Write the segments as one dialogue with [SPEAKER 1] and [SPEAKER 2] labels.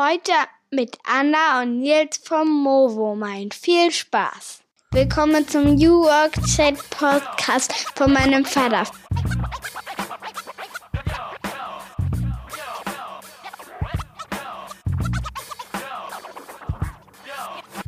[SPEAKER 1] Heute mit Anna und Nils vom Movo Mind. Viel Spaß. Willkommen zum New Work Chat Podcast von meinem Vater.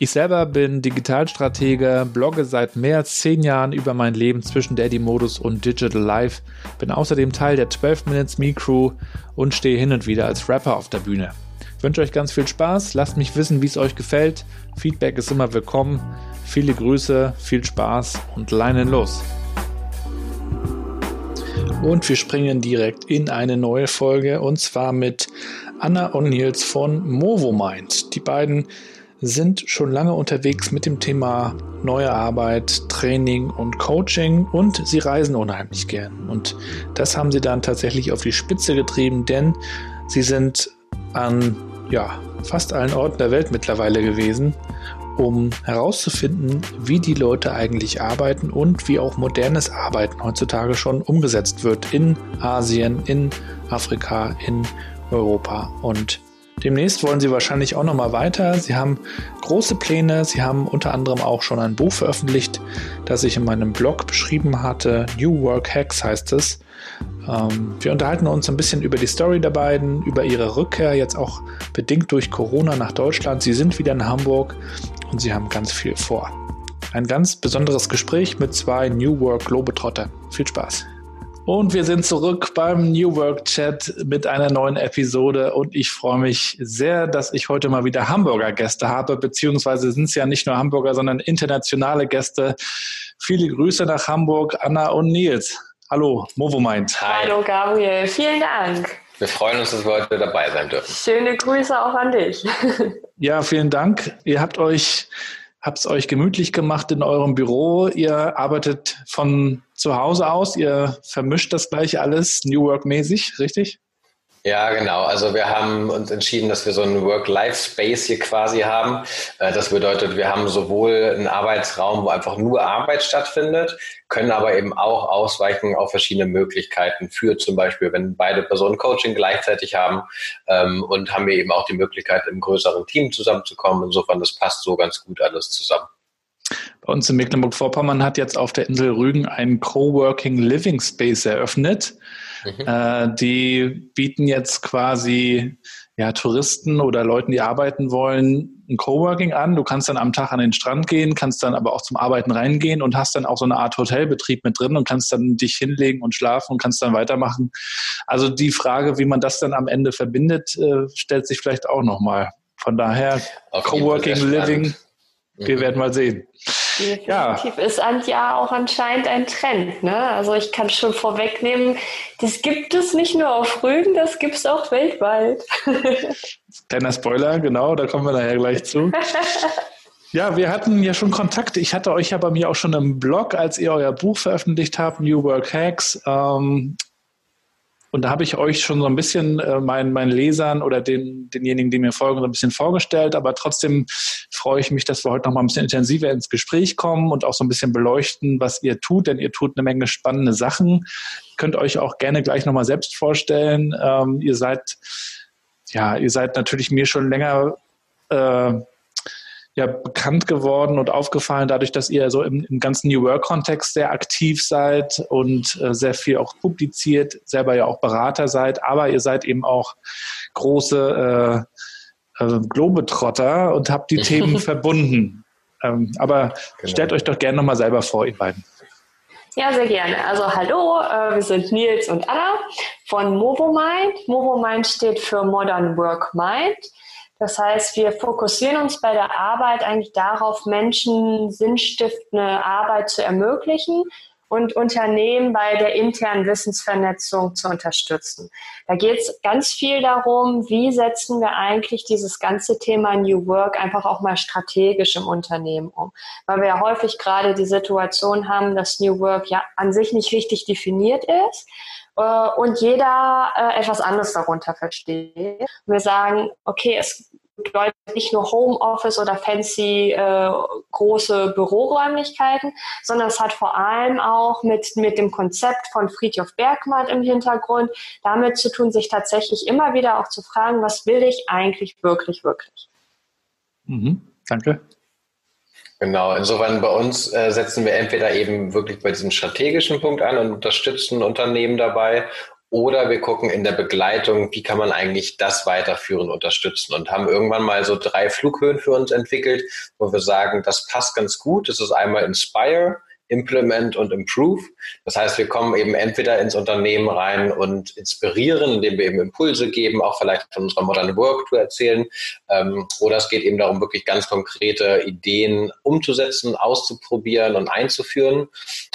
[SPEAKER 2] Ich selber bin Digitalstratege, blogge seit mehr als zehn Jahren über mein Leben zwischen Daddy-Modus und Digital Life, bin außerdem Teil der 12 Minutes Me Crew und stehe hin und wieder als Rapper auf der Bühne. Ich wünsche euch ganz viel Spaß, lasst mich wissen, wie es euch gefällt. Feedback ist immer willkommen. Viele Grüße, viel Spaß und leinen los. Und wir springen direkt in eine neue Folge und zwar mit Anna Nils von Movomind. Die beiden sind schon lange unterwegs mit dem Thema neue Arbeit, Training und Coaching und sie reisen unheimlich gern. Und das haben sie dann tatsächlich auf die Spitze getrieben, denn sie sind an ja, fast allen Orten der Welt mittlerweile gewesen, um herauszufinden, wie die Leute eigentlich arbeiten und wie auch modernes Arbeiten heutzutage schon umgesetzt wird in Asien, in Afrika, in Europa und Demnächst wollen Sie wahrscheinlich auch noch mal weiter. Sie haben große Pläne. Sie haben unter anderem auch schon ein Buch veröffentlicht, das ich in meinem Blog beschrieben hatte. New Work Hacks heißt es. Ähm, wir unterhalten uns ein bisschen über die Story der beiden, über ihre Rückkehr, jetzt auch bedingt durch Corona nach Deutschland. Sie sind wieder in Hamburg und sie haben ganz viel vor. Ein ganz besonderes Gespräch mit zwei New Work Globetrotter. Viel Spaß! Und wir sind zurück beim New Work Chat mit einer neuen Episode und ich freue mich sehr, dass ich heute mal wieder Hamburger Gäste habe, beziehungsweise sind es ja nicht nur Hamburger, sondern internationale Gäste. Viele Grüße nach Hamburg, Anna und Nils. Hallo, Movo meint.
[SPEAKER 3] Hallo Gabriel, vielen Dank.
[SPEAKER 4] Wir freuen uns, dass wir heute dabei sein dürfen.
[SPEAKER 3] Schöne Grüße auch an dich.
[SPEAKER 2] ja, vielen Dank. Ihr habt euch habt es euch gemütlich gemacht in eurem Büro. Ihr arbeitet von zu Hause aus. Ihr vermischt das gleich alles New Work-mäßig, richtig?
[SPEAKER 4] Ja, genau. Also wir haben uns entschieden, dass wir so einen Work-Life-Space hier quasi haben. Äh, das bedeutet, wir haben sowohl einen Arbeitsraum, wo einfach nur Arbeit stattfindet, können aber eben auch ausweichen auf verschiedene Möglichkeiten für zum Beispiel, wenn beide Personen Coaching gleichzeitig haben ähm, und haben wir eben auch die Möglichkeit, im größeren Team zusammenzukommen. Insofern, das passt so ganz gut alles zusammen.
[SPEAKER 2] Bei uns in Mecklenburg-Vorpommern hat jetzt auf der Insel Rügen einen Coworking Living Space eröffnet. Mhm. Äh, die bieten jetzt quasi ja, Touristen oder Leuten, die arbeiten wollen, ein Coworking an. Du kannst dann am Tag an den Strand gehen, kannst dann aber auch zum Arbeiten reingehen und hast dann auch so eine Art Hotelbetrieb mit drin und kannst dann dich hinlegen und schlafen und kannst dann weitermachen. Also die Frage, wie man das dann am Ende verbindet, äh, stellt sich vielleicht auch nochmal. Von daher, Coworking Living, wir mhm. werden mal sehen.
[SPEAKER 3] Definitiv ja. ist ja auch anscheinend ein Trend. Ne? Also ich kann schon vorwegnehmen, das gibt es nicht nur auf Rügen, das gibt es auch weltweit.
[SPEAKER 2] Kleiner Spoiler, genau, da kommen wir nachher gleich zu. Ja, wir hatten ja schon Kontakt. Ich hatte euch ja bei mir auch schon im Blog, als ihr euer Buch veröffentlicht habt, New Work Hacks, ähm, und da habe ich euch schon so ein bisschen äh, meinen, meinen Lesern oder den, denjenigen, die mir folgen, so ein bisschen vorgestellt. Aber trotzdem freue ich mich, dass wir heute noch mal ein bisschen intensiver ins Gespräch kommen und auch so ein bisschen beleuchten, was ihr tut, denn ihr tut eine Menge spannende Sachen. Könnt euch auch gerne gleich noch mal selbst vorstellen. Ähm, ihr seid, ja, ihr seid natürlich mir schon länger äh, ja bekannt geworden und aufgefallen dadurch, dass ihr so im, im ganzen New Work-Kontext sehr aktiv seid und äh, sehr viel auch publiziert, selber ja auch Berater seid, aber ihr seid eben auch große äh, äh, Globetrotter und habt die Themen verbunden. Ähm, aber genau. stellt euch doch gerne nochmal selber vor, ihr beiden.
[SPEAKER 3] Ja, sehr gerne. Also hallo, äh, wir sind Nils und Anna von MovoMind. MovoMind steht für Modern Work Mind. Das heißt, wir fokussieren uns bei der Arbeit eigentlich darauf, Menschen sinnstiftende Arbeit zu ermöglichen und Unternehmen bei der internen Wissensvernetzung zu unterstützen. Da geht es ganz viel darum, wie setzen wir eigentlich dieses ganze Thema New Work einfach auch mal strategisch im Unternehmen um. Weil wir ja häufig gerade die Situation haben, dass New Work ja an sich nicht richtig definiert ist äh, und jeder äh, etwas anderes darunter versteht. Wir sagen, okay, es bedeutet nicht nur Homeoffice oder fancy äh, große Büroräumlichkeiten, sondern es hat vor allem auch mit, mit dem Konzept von Friedhof Bergmann im Hintergrund damit zu tun, sich tatsächlich immer wieder auch zu fragen, was will ich eigentlich wirklich, wirklich.
[SPEAKER 2] Mhm, danke.
[SPEAKER 4] Genau, insofern bei uns äh, setzen wir entweder eben wirklich bei diesem strategischen Punkt an und unterstützen Unternehmen dabei oder wir gucken in der Begleitung, wie kann man eigentlich das weiterführen, unterstützen und haben irgendwann mal so drei Flughöhen für uns entwickelt, wo wir sagen, das passt ganz gut. Das ist einmal Inspire, Implement und Improve. Das heißt, wir kommen eben entweder ins Unternehmen rein und inspirieren, indem wir eben Impulse geben, auch vielleicht von unserer Modern Work Tour erzählen. Ähm, oder es geht eben darum, wirklich ganz konkrete Ideen umzusetzen, auszuprobieren und einzuführen.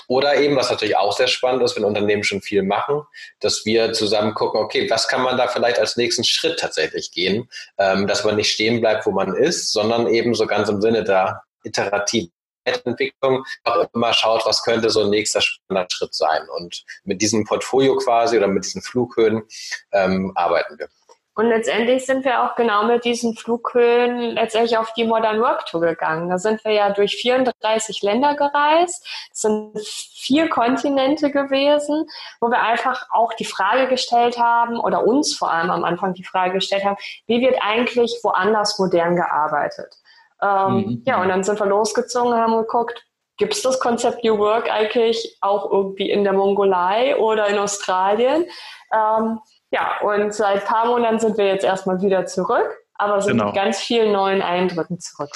[SPEAKER 4] Oder eben, was natürlich auch sehr spannend ist, wenn Unternehmen schon viel machen, dass wir zusammen gucken, okay, was kann man da vielleicht als nächsten Schritt tatsächlich gehen, ähm, dass man nicht stehen bleibt, wo man ist, sondern eben so ganz im Sinne der iterativen Entwicklung auch immer schaut, was könnte so ein nächster spannender Schritt sein. Und mit diesem Portfolio quasi oder mit diesen Flughöhen ähm, arbeiten wir.
[SPEAKER 3] Und letztendlich sind wir auch genau mit diesen Flughöhen letztendlich auf die Modern Work Tour gegangen. Da sind wir ja durch 34 Länder gereist. Es sind vier Kontinente gewesen, wo wir einfach auch die Frage gestellt haben oder uns vor allem am Anfang die Frage gestellt haben, wie wird eigentlich woanders modern gearbeitet? Ähm, mhm. Ja, und dann sind wir losgezogen und haben geguckt, gibt es das Konzept New Work eigentlich auch irgendwie in der Mongolei oder in Australien? Ähm, ja, und seit ein paar Monaten sind wir jetzt erstmal wieder zurück, aber sind genau. mit ganz vielen neuen Eindrücken zurück.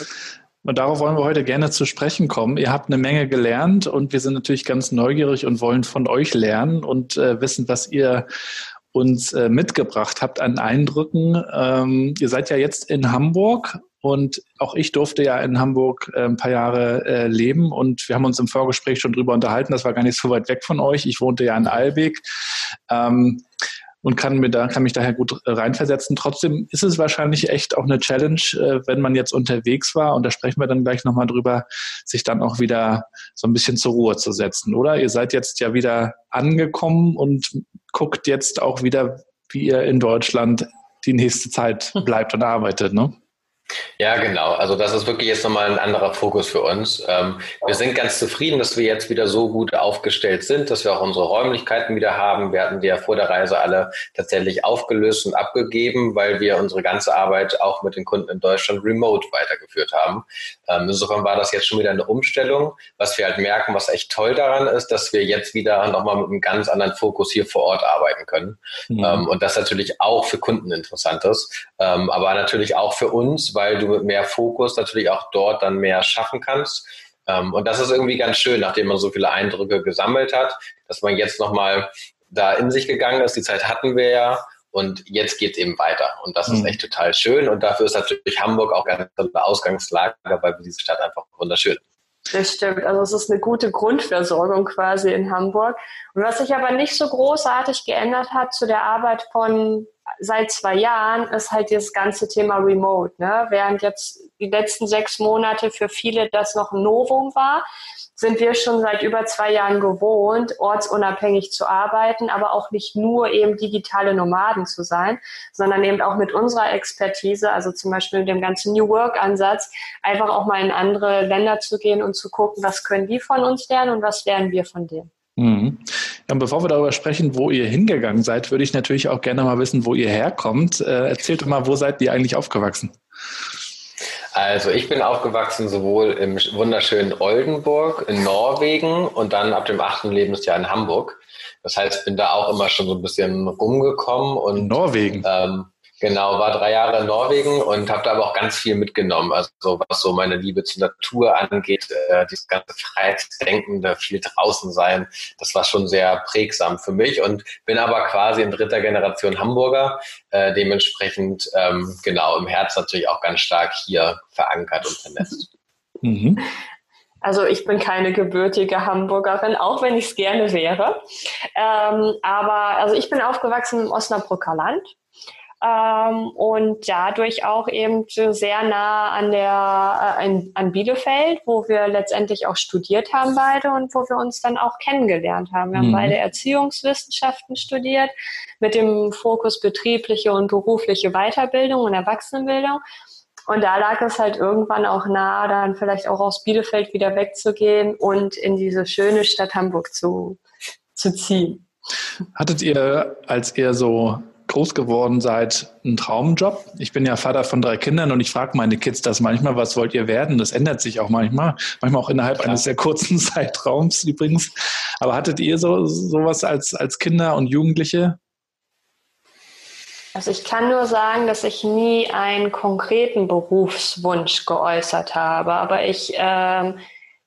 [SPEAKER 2] Und darauf wollen wir heute gerne zu sprechen kommen. Ihr habt eine Menge gelernt und wir sind natürlich ganz neugierig und wollen von euch lernen und äh, wissen, was ihr uns äh, mitgebracht habt an Eindrücken. Ähm, ihr seid ja jetzt in Hamburg und auch ich durfte ja in Hamburg äh, ein paar Jahre äh, leben und wir haben uns im Vorgespräch schon drüber unterhalten. Das war gar nicht so weit weg von euch. Ich wohnte ja in Albeck. Ähm, und kann mir da kann mich daher gut reinversetzen. Trotzdem ist es wahrscheinlich echt auch eine Challenge, äh, wenn man jetzt unterwegs war und da sprechen wir dann gleich nochmal drüber, sich dann auch wieder so ein bisschen zur Ruhe zu setzen, oder? Ihr seid jetzt ja wieder angekommen und guckt jetzt auch wieder, wie ihr in Deutschland die nächste Zeit bleibt und arbeitet, ne?
[SPEAKER 4] Ja, genau. Also das ist wirklich jetzt nochmal ein anderer Fokus für uns. Ähm, wir sind ganz zufrieden, dass wir jetzt wieder so gut aufgestellt sind, dass wir auch unsere Räumlichkeiten wieder haben. Wir hatten die ja vor der Reise alle tatsächlich aufgelöst und abgegeben, weil wir unsere ganze Arbeit auch mit den Kunden in Deutschland remote weitergeführt haben. Ähm, insofern war das jetzt schon wieder eine Umstellung. Was wir halt merken, was echt toll daran ist, dass wir jetzt wieder nochmal mit einem ganz anderen Fokus hier vor Ort arbeiten können. Mhm. Ähm, und das natürlich auch für Kunden interessant ist, aber natürlich auch für uns, weil du mit mehr Fokus natürlich auch dort dann mehr schaffen kannst. Ähm, und das ist irgendwie ganz schön, nachdem man so viele Eindrücke gesammelt hat, dass man jetzt nochmal da in sich gegangen ist. Die Zeit hatten wir ja. Und jetzt geht es eben weiter. Und das ist mhm. echt total schön. Und dafür ist natürlich Hamburg auch eine Ausgangslage, weil diese Stadt einfach wunderschön
[SPEAKER 3] das stimmt. Also es ist eine gute Grundversorgung quasi in Hamburg. Und was sich aber nicht so großartig geändert hat zu der Arbeit von seit zwei Jahren ist halt dieses ganze Thema Remote. Ne? Während jetzt die letzten sechs Monate für viele das noch ein Novum war, sind wir schon seit über zwei Jahren gewohnt, ortsunabhängig zu arbeiten, aber auch nicht nur eben digitale Nomaden zu sein, sondern eben auch mit unserer Expertise, also zum Beispiel mit dem ganzen New Work-Ansatz, einfach auch mal in andere Länder zu gehen und zu gucken, was können die von uns lernen und was lernen wir von denen.
[SPEAKER 2] Mhm. Ja, und bevor wir darüber sprechen, wo ihr hingegangen seid, würde ich natürlich auch gerne mal wissen, wo ihr herkommt. Äh, erzählt doch mal, wo seid ihr eigentlich aufgewachsen?
[SPEAKER 4] Also ich bin aufgewachsen sowohl im wunderschönen Oldenburg in Norwegen und dann ab dem achten Lebensjahr in Hamburg. Das heißt, ich bin da auch immer schon so ein bisschen rumgekommen und
[SPEAKER 2] in Norwegen.
[SPEAKER 4] Ähm, Genau, war drei Jahre in Norwegen und habe da aber auch ganz viel mitgenommen. Also was so meine Liebe zur Natur angeht, äh, dieses ganze Freiheitsdenkende, viel draußen sein, das war schon sehr prägsam für mich und bin aber quasi in dritter Generation Hamburger, äh, dementsprechend ähm, genau im Herz natürlich auch ganz stark hier verankert und vernetzt. Mhm.
[SPEAKER 3] Also ich bin keine gebürtige Hamburgerin, auch wenn ich es gerne wäre. Ähm, aber also ich bin aufgewachsen im Osnabrücker Land ähm, und dadurch auch eben sehr nah an der äh, an Bielefeld, wo wir letztendlich auch studiert haben beide und wo wir uns dann auch kennengelernt haben. Wir mhm. haben beide Erziehungswissenschaften studiert mit dem Fokus betriebliche und berufliche Weiterbildung und Erwachsenenbildung. Und da lag es halt irgendwann auch nahe, dann vielleicht auch aus Bielefeld wieder wegzugehen und in diese schöne Stadt Hamburg zu, zu ziehen.
[SPEAKER 2] Hattet ihr, als ihr so groß geworden seid, einen Traumjob? Ich bin ja Vater von drei Kindern und ich frage meine Kids das manchmal, was wollt ihr werden? Das ändert sich auch manchmal, manchmal auch innerhalb Klar. eines sehr kurzen Zeitraums übrigens. Aber hattet ihr so sowas als, als Kinder und Jugendliche?
[SPEAKER 3] Also ich kann nur sagen, dass ich nie einen konkreten Berufswunsch geäußert habe, aber ich, ähm,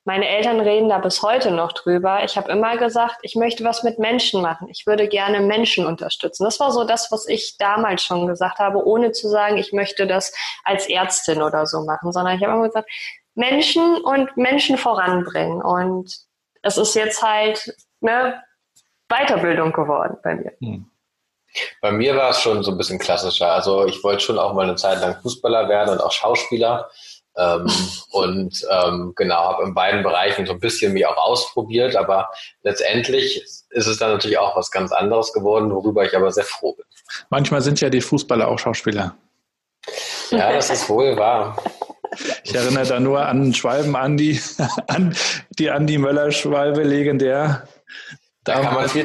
[SPEAKER 3] meine Eltern reden da bis heute noch drüber. Ich habe immer gesagt, ich möchte was mit Menschen machen. Ich würde gerne Menschen unterstützen. Das war so das, was ich damals schon gesagt habe, ohne zu sagen, ich möchte das als Ärztin oder so machen, sondern ich habe immer gesagt, Menschen und Menschen voranbringen. Und es ist jetzt halt eine Weiterbildung geworden bei mir. Hm.
[SPEAKER 4] Bei mir war es schon so ein bisschen klassischer. Also ich wollte schon auch mal eine Zeit lang Fußballer werden und auch Schauspieler. Ähm, und ähm, genau, habe in beiden Bereichen so ein bisschen mich auch ausprobiert, aber letztendlich ist es dann natürlich auch was ganz anderes geworden, worüber ich aber sehr froh bin.
[SPEAKER 2] Manchmal sind ja die Fußballer auch Schauspieler.
[SPEAKER 4] Ja, das ist wohl wahr.
[SPEAKER 2] Ich erinnere da nur an Schwalben Andi, an die Andi Möller-Schwalbe, legendär.
[SPEAKER 4] Da kann man viel,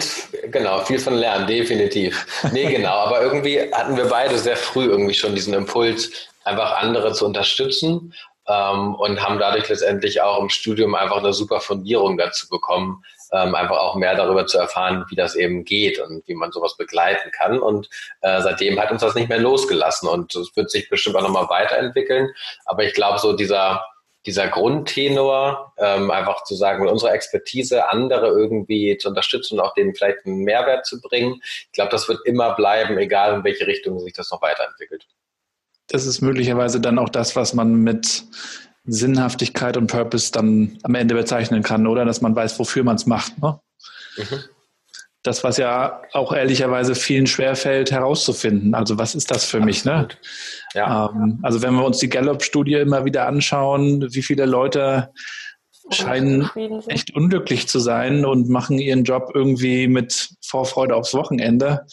[SPEAKER 4] genau, viel von lernen, definitiv. Nee, genau, aber irgendwie hatten wir beide sehr früh irgendwie schon diesen Impuls, einfach andere zu unterstützen ähm, und haben dadurch letztendlich auch im Studium einfach eine super Fundierung dazu bekommen, ähm, einfach auch mehr darüber zu erfahren, wie das eben geht und wie man sowas begleiten kann. Und äh, seitdem hat uns das nicht mehr losgelassen und es wird sich bestimmt auch nochmal weiterentwickeln. Aber ich glaube, so dieser dieser Grundtenor, ähm, einfach zu sagen, mit unserer Expertise andere irgendwie zu unterstützen und auch denen vielleicht einen Mehrwert zu bringen. Ich glaube, das wird immer bleiben, egal in welche Richtung sich das noch weiterentwickelt.
[SPEAKER 2] Das ist möglicherweise dann auch das, was man mit Sinnhaftigkeit und Purpose dann am Ende bezeichnen kann, oder? Dass man weiß, wofür man es macht. Ne? Mhm das, was ja auch ehrlicherweise vielen schwerfällt, herauszufinden. Also was ist das für mich? Ne? Ja. Ähm, also wenn wir uns die Gallup-Studie immer wieder anschauen, wie viele Leute scheinen echt unglücklich zu sein und machen ihren Job irgendwie mit Vorfreude aufs Wochenende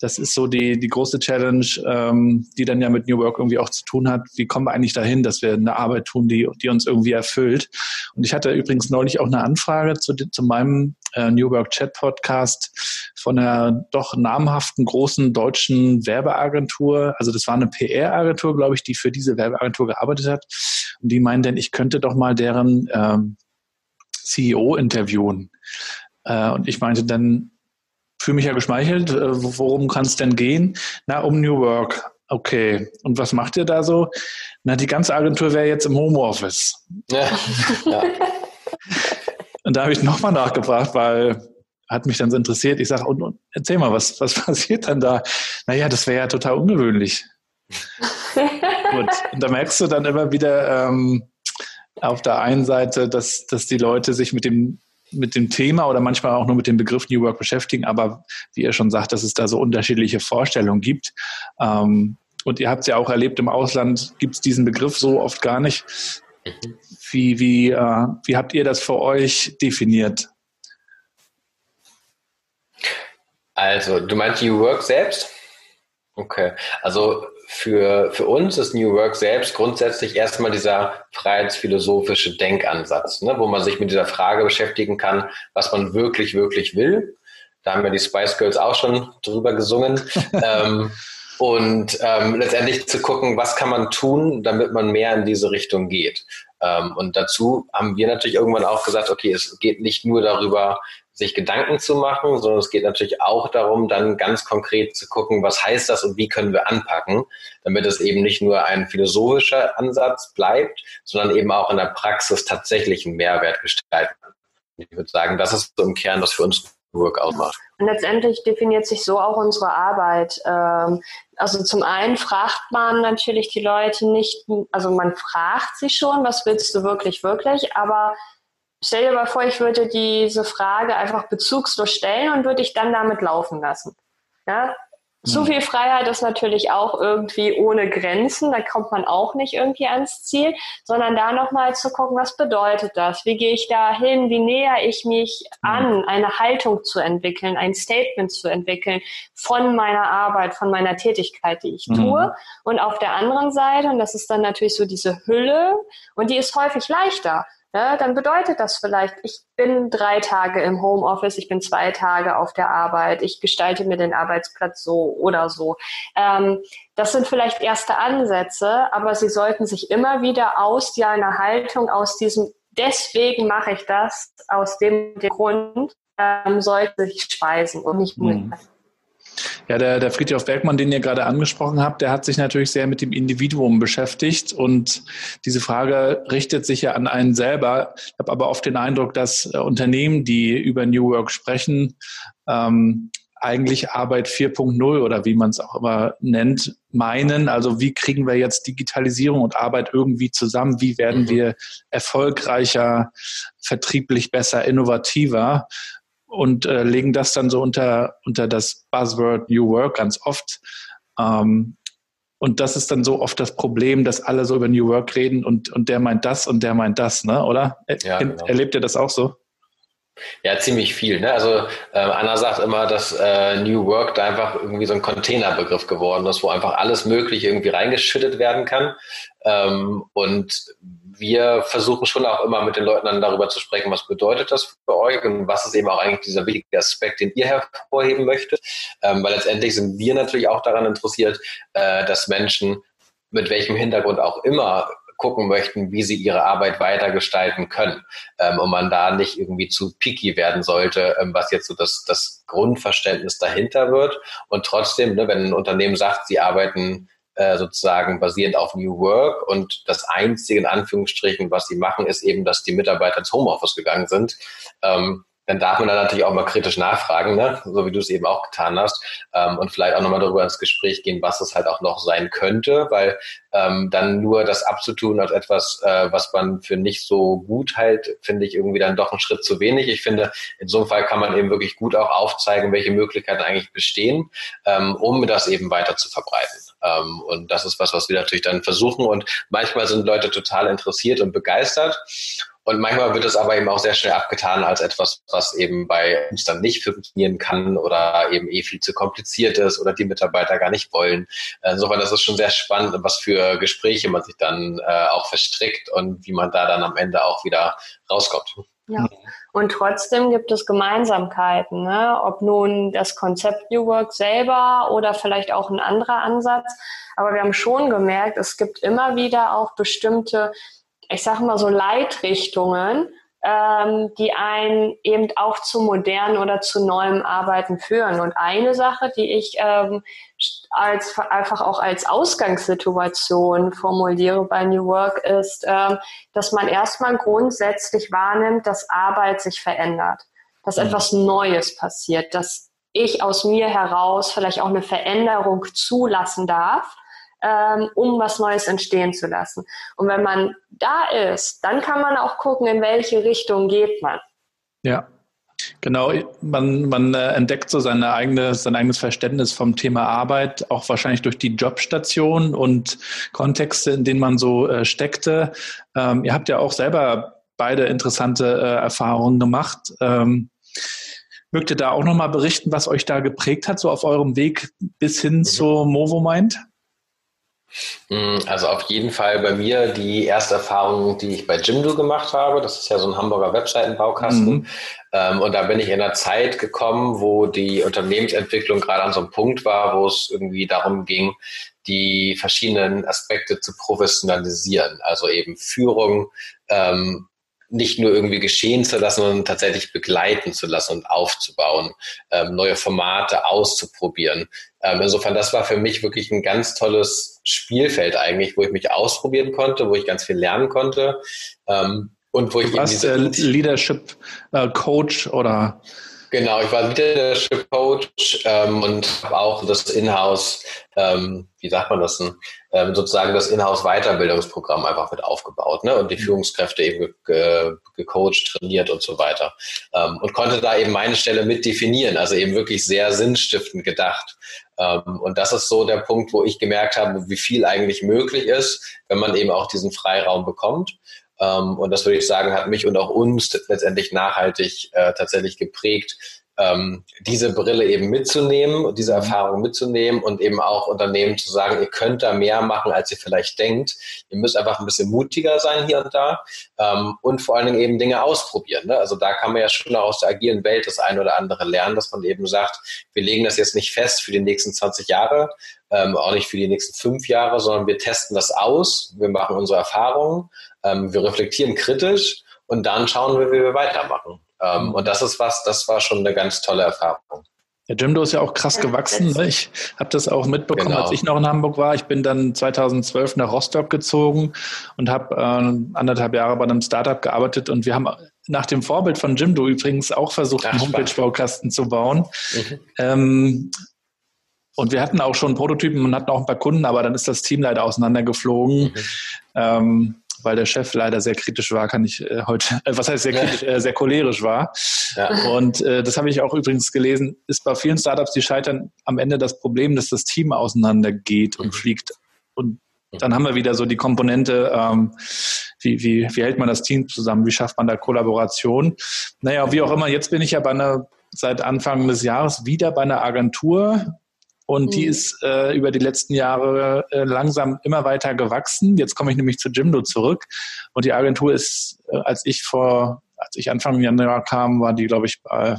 [SPEAKER 2] das ist so die, die große Challenge, ähm, die dann ja mit New Work irgendwie auch zu tun hat. Wie kommen wir eigentlich dahin, dass wir eine Arbeit tun, die, die uns irgendwie erfüllt? Und ich hatte übrigens neulich auch eine Anfrage zu, zu meinem äh, New Work Chat Podcast von einer doch namhaften großen deutschen Werbeagentur. Also das war eine PR-Agentur, glaube ich, die für diese Werbeagentur gearbeitet hat. Und die meinen denn, ich könnte doch mal deren ähm, CEO interviewen. Äh, und ich meinte dann, fühle mich ja geschmeichelt. Äh, worum kann es denn gehen? Na, um New Work. Okay. Und was macht ihr da so? Na, die ganze Agentur wäre jetzt im Homeoffice. Ja. ja. Und da habe ich nochmal nachgefragt, weil hat mich dann so interessiert. Ich sage, und, und, erzähl mal, was, was passiert dann da? Naja, das wäre ja total ungewöhnlich. Gut. Und da merkst du dann immer wieder ähm, auf der einen Seite, dass, dass die Leute sich mit dem mit dem Thema oder manchmal auch nur mit dem Begriff New Work beschäftigen, aber wie ihr schon sagt, dass es da so unterschiedliche Vorstellungen gibt. Ähm, und ihr habt es ja auch erlebt, im Ausland gibt es diesen Begriff so oft gar nicht. Wie, wie, äh, wie habt ihr das für euch definiert?
[SPEAKER 4] Also, du meinst New Work selbst? Okay. Also für, für uns ist New Work selbst grundsätzlich erstmal dieser freiheitsphilosophische Denkansatz, ne, wo man sich mit dieser Frage beschäftigen kann, was man wirklich, wirklich will. Da haben ja die Spice Girls auch schon drüber gesungen. ähm, und ähm, letztendlich zu gucken, was kann man tun, damit man mehr in diese Richtung geht. Ähm, und dazu haben wir natürlich irgendwann auch gesagt, okay, es geht nicht nur darüber, sich Gedanken zu machen, sondern es geht natürlich auch darum, dann ganz konkret zu gucken, was heißt das und wie können wir anpacken, damit es eben nicht nur ein philosophischer Ansatz bleibt, sondern eben auch in der Praxis tatsächlich einen Mehrwert gestalten. Ich würde sagen, das ist so im Kern, was für uns Work ausmacht.
[SPEAKER 3] Und letztendlich definiert sich so auch unsere Arbeit. Ähm, also zum einen fragt man natürlich die Leute nicht, also man fragt sie schon, was willst du wirklich, wirklich, aber stell dir mal vor, ich würde diese Frage einfach bezugslos stellen und würde ich dann damit laufen lassen. Ja, zu viel Freiheit ist natürlich auch irgendwie ohne Grenzen, da kommt man auch nicht irgendwie ans Ziel, sondern da nochmal zu gucken, was bedeutet das? Wie gehe ich da hin? Wie näher ich mich an, eine Haltung zu entwickeln, ein Statement zu entwickeln von meiner Arbeit, von meiner Tätigkeit, die ich mhm. tue. Und auf der anderen Seite, und das ist dann natürlich so diese Hülle, und die ist häufig leichter ja, dann bedeutet das vielleicht, ich bin drei Tage im Homeoffice, ich bin zwei Tage auf der Arbeit, ich gestalte mir den Arbeitsplatz so oder so. Ähm, das sind vielleicht erste Ansätze, aber sie sollten sich immer wieder aus einer Haltung, aus diesem deswegen mache ich das, aus dem Grund, ähm, sollte sich speisen und nicht nur. Mhm.
[SPEAKER 2] Ja, der, der Friedhof Bergmann, den ihr gerade angesprochen habt, der hat sich natürlich sehr mit dem Individuum beschäftigt und diese Frage richtet sich ja an einen selber. Ich habe aber oft den Eindruck, dass äh, Unternehmen, die über New Work sprechen, ähm, eigentlich Arbeit 4.0 oder wie man es auch immer nennt, meinen. Also wie kriegen wir jetzt Digitalisierung und Arbeit irgendwie zusammen? Wie werden mhm. wir erfolgreicher, vertrieblich besser, innovativer? Und äh, legen das dann so unter, unter das Buzzword New Work ganz oft. Ähm, und das ist dann so oft das Problem, dass alle so über New Work reden und, und der meint das und der meint das, ne? oder? Er, ja, genau. Erlebt ihr das auch so?
[SPEAKER 4] Ja, ziemlich viel. Ne? Also äh, Anna sagt immer, dass äh, New Work da einfach irgendwie so ein Containerbegriff geworden ist, wo einfach alles Mögliche irgendwie reingeschüttet werden kann. Ähm, und wir versuchen schon auch immer mit den Leuten dann darüber zu sprechen, was bedeutet das für euch und was ist eben auch eigentlich dieser wichtige Aspekt, den ihr hervorheben möchtet. Ähm, weil letztendlich sind wir natürlich auch daran interessiert, äh, dass Menschen mit welchem Hintergrund auch immer gucken möchten, wie sie ihre Arbeit weiter gestalten können. Ähm, und man da nicht irgendwie zu picky werden sollte, ähm, was jetzt so das, das Grundverständnis dahinter wird. Und trotzdem, ne, wenn ein Unternehmen sagt, sie arbeiten äh, sozusagen basierend auf New Work und das einzige in Anführungsstrichen, was sie machen, ist eben, dass die Mitarbeiter ins Homeoffice gegangen sind. Ähm, dann darf man da natürlich auch mal kritisch nachfragen, ne? so wie du es eben auch getan hast, ähm, und vielleicht auch nochmal darüber ins Gespräch gehen, was es halt auch noch sein könnte, weil ähm, dann nur das abzutun als etwas, äh, was man für nicht so gut hält, finde ich irgendwie dann doch einen Schritt zu wenig. Ich finde, in so einem Fall kann man eben wirklich gut auch aufzeigen, welche Möglichkeiten eigentlich bestehen, ähm, um das eben weiter zu verbreiten. Ähm, und das ist was, was wir natürlich dann versuchen. Und manchmal sind Leute total interessiert und begeistert. Und manchmal wird es aber eben auch sehr schnell abgetan als etwas, was eben bei uns dann nicht funktionieren kann oder eben eh viel zu kompliziert ist oder die Mitarbeiter gar nicht wollen. Insofern das ist schon sehr spannend, was für Gespräche man sich dann äh, auch verstrickt und wie man da dann am Ende auch wieder rauskommt.
[SPEAKER 3] Ja. Und trotzdem gibt es Gemeinsamkeiten, ne? ob nun das Konzept New Work selber oder vielleicht auch ein anderer Ansatz. Aber wir haben schon gemerkt, es gibt immer wieder auch bestimmte ich sage mal so Leitrichtungen, ähm, die einen eben auch zu modernen oder zu neuem Arbeiten führen. Und eine Sache, die ich ähm, als einfach auch als Ausgangssituation formuliere bei New Work, ist, ähm, dass man erstmal grundsätzlich wahrnimmt, dass Arbeit sich verändert, dass mhm. etwas Neues passiert, dass ich aus mir heraus vielleicht auch eine Veränderung zulassen darf ähm, um was Neues entstehen zu lassen. Und wenn man da ist, dann kann man auch gucken, in welche Richtung geht man.
[SPEAKER 2] Ja, Genau, man, man äh, entdeckt so seine eigene, sein eigenes Verständnis vom Thema Arbeit, auch wahrscheinlich durch die Jobstation und Kontexte, in denen man so äh, steckte. Ähm, ihr habt ja auch selber beide interessante äh, Erfahrungen gemacht. Ähm, mögt ihr da auch nochmal berichten, was euch da geprägt hat, so auf eurem Weg bis hin mhm. zu MovoMind?
[SPEAKER 4] Mm, also auf jeden Fall bei mir die erste Erfahrung, die ich bei Jimdo gemacht habe. Das ist ja so ein Hamburger Webseitenbaukasten. Mhm. Ähm, und da bin ich in einer Zeit gekommen, wo die Unternehmensentwicklung gerade an so einem Punkt war, wo es irgendwie darum ging, die verschiedenen Aspekte zu professionalisieren. Also eben Führung, ähm, nicht nur irgendwie geschehen zu lassen, sondern tatsächlich begleiten zu lassen und aufzubauen, ähm, neue Formate auszuprobieren. Ähm, insofern, das war für mich wirklich ein ganz tolles Spielfeld eigentlich, wo ich mich ausprobieren konnte, wo ich ganz viel lernen konnte. Ähm, und wo
[SPEAKER 2] du
[SPEAKER 4] ich
[SPEAKER 2] warst äh, Leadership äh, Coach oder
[SPEAKER 4] Genau, ich war Leadership Coach ähm, und habe auch das Inhouse, ähm, wie sagt man das denn, ähm, sozusagen das Inhouse Weiterbildungsprogramm einfach mit aufgebaut ne? und die mhm. Führungskräfte eben ge gecoacht, trainiert und so weiter ähm, und konnte da eben meine Stelle mit definieren, also eben wirklich sehr sinnstiftend gedacht. Ähm, und das ist so der Punkt, wo ich gemerkt habe, wie viel eigentlich möglich ist, wenn man eben auch diesen Freiraum bekommt. Ähm, und das würde ich sagen, hat mich und auch uns letztendlich nachhaltig äh, tatsächlich geprägt, ähm, diese Brille eben mitzunehmen, diese mhm. Erfahrung mitzunehmen und eben auch Unternehmen zu sagen, ihr könnt da mehr machen, als ihr vielleicht denkt. Ihr müsst einfach ein bisschen mutiger sein hier und da ähm, und vor allen Dingen eben Dinge ausprobieren. Ne? Also da kann man ja schon auch aus der agilen Welt das eine oder andere lernen, dass man eben sagt, wir legen das jetzt nicht fest für die nächsten 20 Jahre, ähm, auch nicht für die nächsten fünf Jahre, sondern wir testen das aus, wir machen unsere Erfahrungen ähm, wir reflektieren kritisch und dann schauen wir, wie wir weitermachen. Ähm, und das ist was, das war schon eine ganz tolle Erfahrung.
[SPEAKER 2] Der Jimdo ist ja auch krass gewachsen. Ne? Ich habe das auch mitbekommen, genau. als ich noch in Hamburg war. Ich bin dann 2012 nach Rostock gezogen und habe äh, anderthalb Jahre bei einem Startup gearbeitet. Und wir haben nach dem Vorbild von Jimdo übrigens auch versucht, Ach, einen Homepage-Baukasten zu bauen. Mhm. Ähm, und wir hatten auch schon Prototypen und hatten auch ein paar Kunden, aber dann ist das Team leider auseinandergeflogen. Mhm. Ähm, weil der Chef leider sehr kritisch war, kann ich äh, heute, äh, was heißt sehr kritisch, äh, sehr cholerisch war. Ja. Und äh, das habe ich auch übrigens gelesen, ist bei vielen Startups, die scheitern am Ende das Problem, dass das Team auseinandergeht und mhm. fliegt. Und dann haben wir wieder so die Komponente, ähm, wie, wie, wie hält man das Team zusammen, wie schafft man da Kollaboration. Naja, wie auch immer, jetzt bin ich ja bei einer, seit Anfang des Jahres wieder bei einer Agentur, und mhm. die ist äh, über die letzten Jahre äh, langsam immer weiter gewachsen. Jetzt komme ich nämlich zu Jimdo zurück. Und die Agentur ist, äh, als ich vor, als ich Anfang Januar kam, war die, glaube ich, bei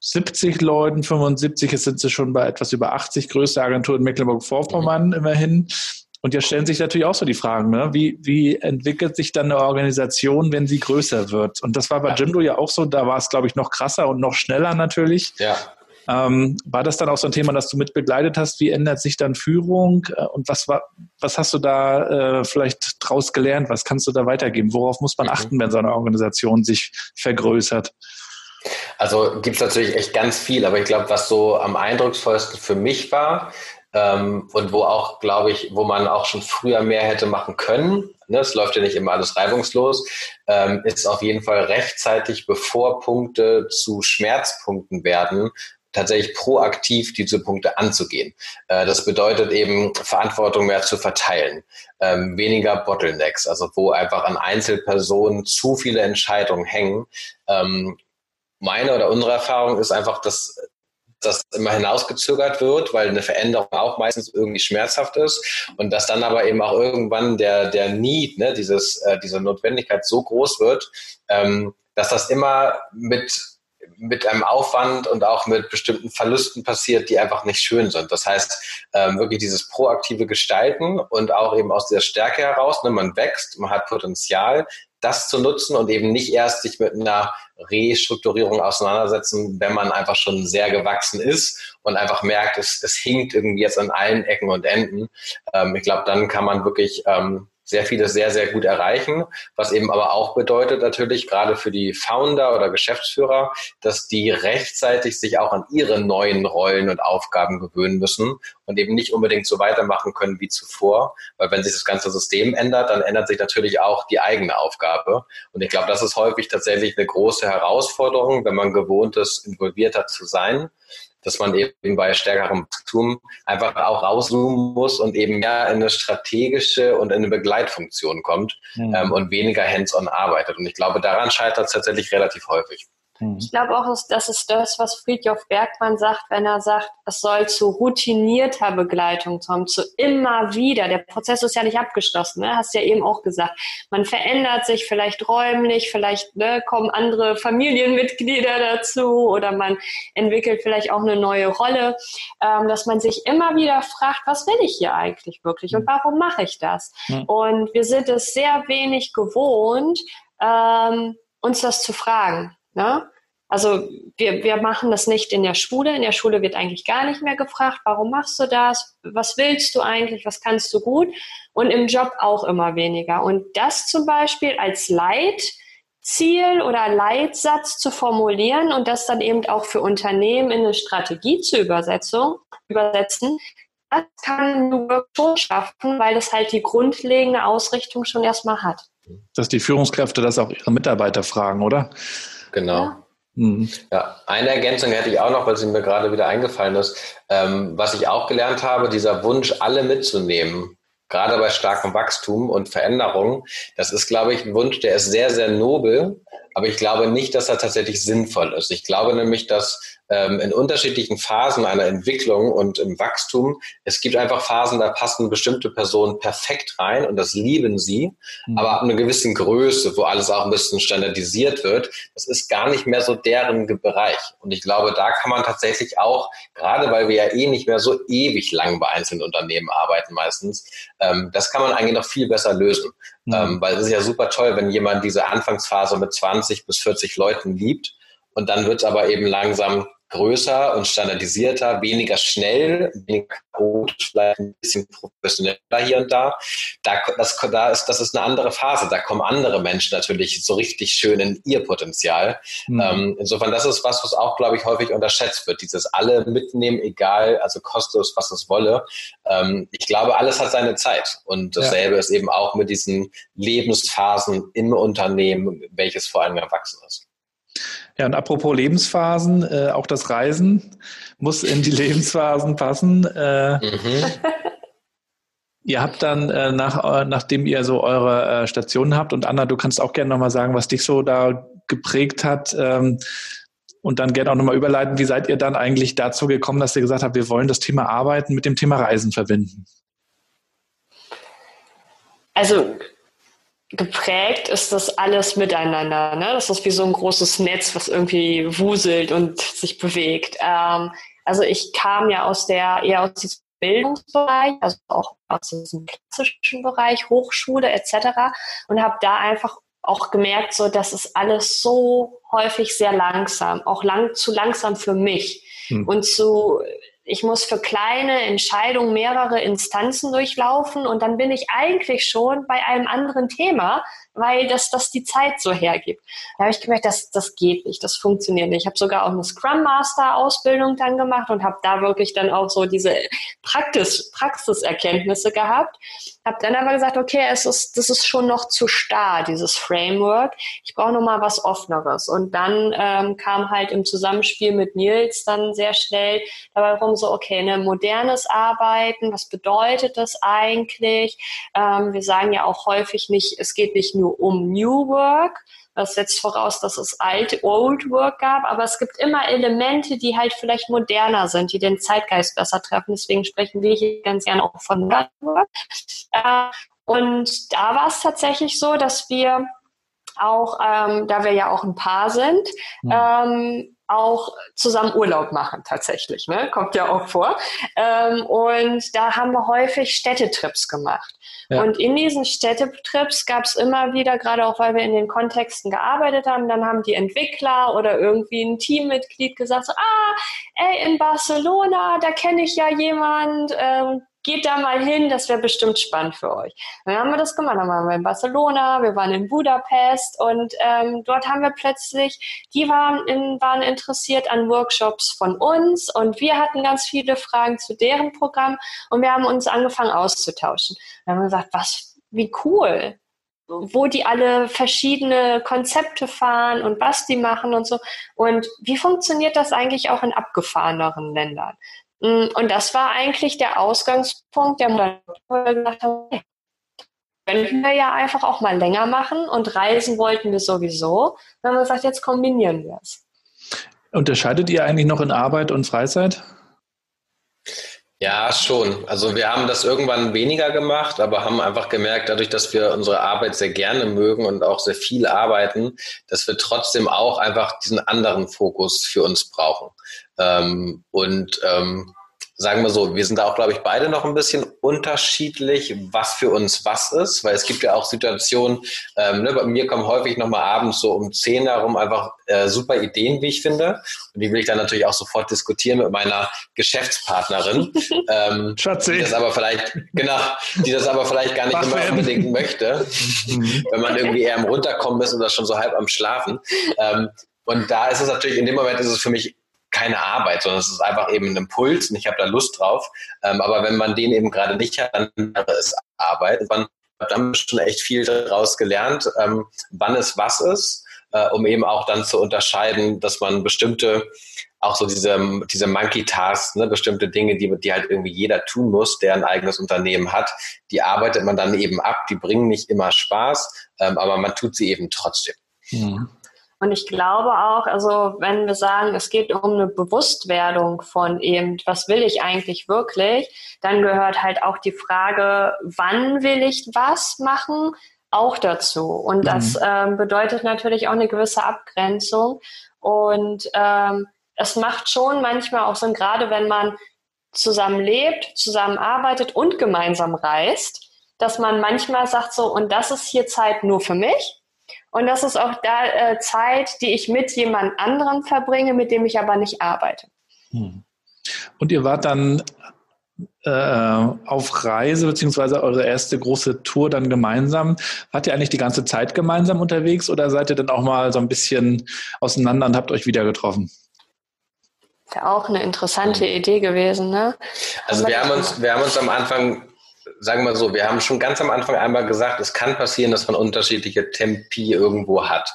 [SPEAKER 2] 70 Leuten, 75, jetzt sind sie schon bei etwas über 80, größte Agentur in Mecklenburg-Vorpommern mhm. immerhin. Und jetzt stellen sich natürlich auch so die Fragen, ne? wie, wie entwickelt sich dann eine Organisation, wenn sie größer wird? Und das war bei Jimdo ja auch so, da war es, glaube ich, noch krasser und noch schneller natürlich. Ja. Ähm, war das dann auch so ein Thema, das du mit begleitet hast? Wie ändert sich dann Führung? Äh, und was war, was hast du da äh, vielleicht draus gelernt? Was kannst du da weitergeben? Worauf muss man mhm. achten, wenn so eine Organisation sich vergrößert?
[SPEAKER 4] Also gibt es natürlich echt ganz viel, aber ich glaube, was so am eindrucksvollsten für mich war, ähm, und wo auch, glaube ich, wo man auch schon früher mehr hätte machen können, ne, es läuft ja nicht immer alles reibungslos, ähm, ist auf jeden Fall rechtzeitig, bevor Punkte zu Schmerzpunkten werden, tatsächlich proaktiv diese Punkte anzugehen. Äh, das bedeutet eben, Verantwortung mehr zu verteilen, ähm, weniger Bottlenecks, also wo einfach an Einzelpersonen zu viele Entscheidungen hängen. Ähm, meine oder unsere Erfahrung ist einfach, dass das immer hinausgezögert wird, weil eine Veränderung auch meistens irgendwie schmerzhaft ist und dass dann aber eben auch irgendwann der, der Need, ne, dieses, äh, diese Notwendigkeit so groß wird, ähm, dass das immer mit mit einem Aufwand und auch mit bestimmten Verlusten passiert, die einfach nicht schön sind. Das heißt, ähm, wirklich dieses proaktive Gestalten und auch eben aus dieser Stärke heraus, ne, man wächst, man hat Potenzial, das zu nutzen und eben nicht erst sich mit einer Restrukturierung auseinandersetzen, wenn man einfach schon sehr gewachsen ist und einfach merkt, es, es hinkt irgendwie jetzt an allen Ecken und Enden. Ähm, ich glaube, dann kann man wirklich ähm, sehr viele sehr, sehr gut erreichen, was eben aber auch bedeutet natürlich gerade für die Founder oder Geschäftsführer, dass die rechtzeitig sich auch an ihre neuen Rollen und Aufgaben gewöhnen müssen und eben nicht unbedingt so weitermachen können wie zuvor, weil wenn sich das ganze System ändert, dann ändert sich natürlich auch die eigene Aufgabe. Und ich glaube, das ist häufig tatsächlich eine große Herausforderung, wenn man gewohnt ist, involvierter zu sein dass man eben bei stärkerem Wachstum einfach auch rauszoomen muss und eben mehr in eine strategische und in eine Begleitfunktion kommt mhm. ähm, und weniger hands-on arbeitet. Und ich glaube, daran scheitert es tatsächlich relativ häufig.
[SPEAKER 3] Mhm. Ich glaube auch, das ist das, was Friedjof Bergmann sagt, wenn er sagt, es soll zu routinierter Begleitung kommen, zu immer wieder. Der Prozess ist ja nicht abgeschlossen, ne? hast ja eben auch gesagt. Man verändert sich vielleicht räumlich, vielleicht ne, kommen andere Familienmitglieder dazu oder man entwickelt vielleicht auch eine neue Rolle, ähm, dass man sich immer wieder fragt, was will ich hier eigentlich wirklich und warum mache ich das? Mhm. Und wir sind es sehr wenig gewohnt, ähm, uns das zu fragen. Ne? Also wir, wir machen das nicht in der Schule. In der Schule wird eigentlich gar nicht mehr gefragt, warum machst du das? Was willst du eigentlich? Was kannst du gut? Und im Job auch immer weniger. Und das zum Beispiel als Leitziel oder Leitsatz zu formulieren und das dann eben auch für Unternehmen in eine Strategie zu übersetzen, das kann nur schon schaffen, weil das halt die grundlegende Ausrichtung schon erstmal hat.
[SPEAKER 2] Dass die Führungskräfte das auch ihre Mitarbeiter fragen, oder?
[SPEAKER 4] Genau. Ja. Mhm. Ja, eine Ergänzung hätte ich auch noch, weil sie mir gerade wieder eingefallen ist. Ähm, was ich auch gelernt habe, dieser Wunsch, alle mitzunehmen, gerade bei starkem Wachstum und Veränderung, das ist, glaube ich, ein Wunsch, der ist sehr, sehr nobel, aber ich glaube nicht, dass er tatsächlich sinnvoll ist. Ich glaube nämlich, dass ähm, in unterschiedlichen Phasen einer Entwicklung und im Wachstum. Es gibt einfach Phasen, da passen bestimmte Personen perfekt rein und das lieben sie, mhm. aber ab einer gewissen Größe, wo alles auch ein bisschen standardisiert wird, das ist gar nicht mehr so deren Bereich. Und ich glaube, da kann man tatsächlich auch, gerade weil wir ja eh nicht mehr so ewig lang bei einzelnen Unternehmen arbeiten meistens, ähm, das kann man eigentlich noch viel besser lösen. Mhm. Ähm, weil es ist ja super toll, wenn jemand diese Anfangsphase mit 20 bis 40 Leuten liebt und dann wird es aber eben langsam größer und standardisierter, weniger schnell, weniger chaotisch, vielleicht ein bisschen professioneller hier und da. Da, das, da ist, das ist eine andere Phase. Da kommen andere Menschen natürlich so richtig schön in ihr Potenzial. Mhm. Ähm, insofern, das ist was, was auch, glaube ich, häufig unterschätzt wird. Dieses alle mitnehmen, egal, also kostenlos, was es wolle. Ähm, ich glaube, alles hat seine Zeit. Und dasselbe ja. ist eben auch mit diesen Lebensphasen im Unternehmen, welches vor allem erwachsen ist.
[SPEAKER 2] Ja, und apropos Lebensphasen, äh, auch das Reisen muss in die Lebensphasen passen. Äh, mhm. Ihr habt dann, äh, nach, äh, nachdem ihr so eure äh, Stationen habt, und Anna, du kannst auch gerne nochmal sagen, was dich so da geprägt hat, ähm, und dann gerne auch nochmal überleiten, wie seid ihr dann eigentlich dazu gekommen, dass ihr gesagt habt, wir wollen das Thema Arbeiten mit dem Thema Reisen verbinden?
[SPEAKER 3] Also geprägt ist das alles miteinander. Ne? Das ist wie so ein großes Netz, was irgendwie wuselt und sich bewegt. Ähm, also ich kam ja aus der eher aus diesem Bildungsbereich, also auch aus diesem klassischen Bereich, Hochschule etc. und habe da einfach auch gemerkt, so dass es alles so häufig sehr langsam, auch lang zu langsam für mich hm. und zu ich muss für kleine Entscheidungen mehrere Instanzen durchlaufen und dann bin ich eigentlich schon bei einem anderen Thema, weil das, das die Zeit so hergibt. Da habe ich gemerkt, das, das geht nicht, das funktioniert nicht. Ich habe sogar auch eine Scrum Master Ausbildung dann gemacht und habe da wirklich dann auch so diese Praxis, Praxiserkenntnisse gehabt. Habe dann aber gesagt, okay, es ist, das ist schon noch zu starr, dieses Framework. Ich brauche noch mal was Offeneres. Und dann ähm, kam halt im Zusammenspiel mit Nils dann sehr schnell dabei rum so, okay, ne, modernes Arbeiten, was bedeutet das eigentlich? Ähm, wir sagen ja auch häufig nicht, es geht nicht nur um New Work, das setzt voraus, dass es alt, Old Work gab, aber es gibt immer Elemente, die halt vielleicht moderner sind, die den Zeitgeist besser treffen. Deswegen sprechen wir hier ganz gerne auch von Modern Work. Äh, und da war es tatsächlich so, dass wir auch, ähm, da wir ja auch ein Paar sind, mhm. ähm, auch zusammen Urlaub machen tatsächlich, ne? kommt ja auch vor. Ähm, und da haben wir häufig Städtetrips gemacht. Ja. Und in diesen Städtetrips gab es immer wieder, gerade auch weil wir in den Kontexten gearbeitet haben, dann haben die Entwickler oder irgendwie ein Teammitglied gesagt, so, ah, ey, in Barcelona, da kenne ich ja jemand, ähm, geht da mal hin, das wäre bestimmt spannend für euch. dann haben wir das gemacht. Dann waren wir in Barcelona, wir waren in Budapest und ähm, dort haben wir plötzlich, die waren, in, waren interessiert an Workshops von uns und wir hatten ganz viele Fragen zu deren Programm und wir haben uns angefangen auszutauschen. Dann haben wir gesagt, was, wie cool wo die alle verschiedene Konzepte fahren und was die machen und so. Und wie funktioniert das eigentlich auch in abgefahreneren Ländern? Mm, und das war eigentlich der Ausgangspunkt, der wir gesagt haben, hey, könnten wir ja einfach auch mal länger machen und reisen wollten wir sowieso. Dann haben wir gesagt, jetzt kombinieren wir es.
[SPEAKER 2] Unterscheidet ihr eigentlich noch in Arbeit und Freizeit?
[SPEAKER 4] Ja, schon. Also wir haben das irgendwann weniger gemacht, aber haben einfach gemerkt, dadurch, dass wir unsere Arbeit sehr gerne mögen und auch sehr viel arbeiten, dass wir trotzdem auch einfach diesen anderen Fokus für uns brauchen. Ähm, und ähm, sagen wir so, wir sind da auch, glaube ich, beide noch ein bisschen unterschiedlich, was für uns was ist, weil es gibt ja auch Situationen, ähm, ne, bei mir kommen häufig nochmal abends so um 10 herum einfach äh, super Ideen, wie ich finde. Und die will ich dann natürlich auch sofort diskutieren mit meiner Geschäftspartnerin. ähm, Schatzi. Die das aber vielleicht, genau, die das aber vielleicht gar nicht immer unbedingt möchte, wenn man irgendwie eher am Runterkommen ist oder schon so halb am Schlafen. Ähm, und da ist es natürlich, in dem Moment ist es für mich keine Arbeit, sondern es ist einfach eben ein Impuls und ich habe da Lust drauf. Ähm, aber wenn man den eben gerade nicht hat, dann ist Arbeit. Man hat dann schon echt viel daraus gelernt, ähm, wann es was ist, äh, um eben auch dann zu unterscheiden, dass man bestimmte, auch so diese, diese Monkey-Tasks, ne, bestimmte Dinge, die, die halt irgendwie jeder tun muss, der ein eigenes Unternehmen hat, die arbeitet man dann eben ab, die bringen nicht immer Spaß, ähm, aber man tut sie eben trotzdem.
[SPEAKER 3] Mhm. Und ich glaube auch, also wenn wir sagen, es geht um eine Bewusstwerdung von eben, was will ich eigentlich wirklich, dann gehört halt auch die Frage, wann will ich was machen, auch dazu. Und mhm. das ähm, bedeutet natürlich auch eine gewisse Abgrenzung. Und ähm, es macht schon manchmal auch Sinn, gerade wenn man zusammen lebt, zusammenarbeitet und gemeinsam reist, dass man manchmal sagt so, und das ist hier Zeit nur für mich und das ist auch da äh, Zeit, die ich mit jemand anderem verbringe, mit dem ich aber nicht arbeite. Hm.
[SPEAKER 2] Und ihr wart dann äh, auf Reise, beziehungsweise eure erste große Tour dann gemeinsam. Wart ihr eigentlich die ganze Zeit gemeinsam unterwegs oder seid ihr dann auch mal so ein bisschen auseinander und habt euch wieder getroffen?
[SPEAKER 3] Wäre auch eine interessante Idee gewesen, ne?
[SPEAKER 4] Also wir haben uns, wir haben uns am Anfang sagen wir so, wir haben schon ganz am Anfang einmal gesagt, es kann passieren, dass man unterschiedliche Tempi irgendwo hat.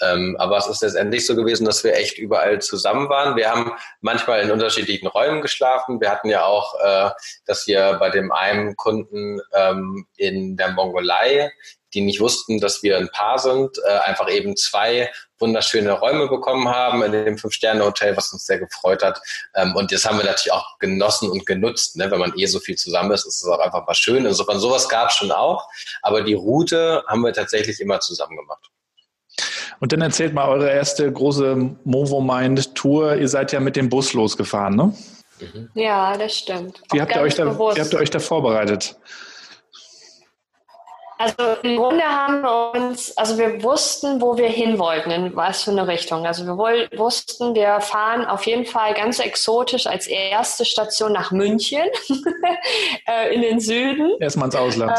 [SPEAKER 4] Ähm, aber es ist letztendlich so gewesen, dass wir echt überall zusammen waren. Wir haben manchmal in unterschiedlichen Räumen geschlafen. Wir hatten ja auch, äh, dass wir bei dem einen Kunden ähm, in der Mongolei die nicht wussten, dass wir ein Paar sind, äh, einfach eben zwei wunderschöne Räume bekommen haben in dem Fünf-Sterne-Hotel, was uns sehr gefreut hat. Ähm, und das haben wir natürlich auch genossen und genutzt. Ne? Wenn man eh so viel zusammen ist, ist es auch einfach mal schön. Insofern sowas gab es schon auch. Aber die Route haben wir tatsächlich immer zusammen gemacht.
[SPEAKER 2] Und dann erzählt mal eure erste große Movo Mind Tour. Ihr seid ja mit dem Bus losgefahren, ne?
[SPEAKER 3] Mhm. Ja, das stimmt.
[SPEAKER 2] Wie habt, ihr euch da, wie habt ihr euch da vorbereitet?
[SPEAKER 3] Also im Grunde haben wir uns, also wir wussten, wo wir hin wollten, in was für eine Richtung. Also wir woll, wussten, wir fahren auf jeden Fall ganz exotisch als erste Station nach München äh, in den Süden.
[SPEAKER 2] Erstmal ins Ausland.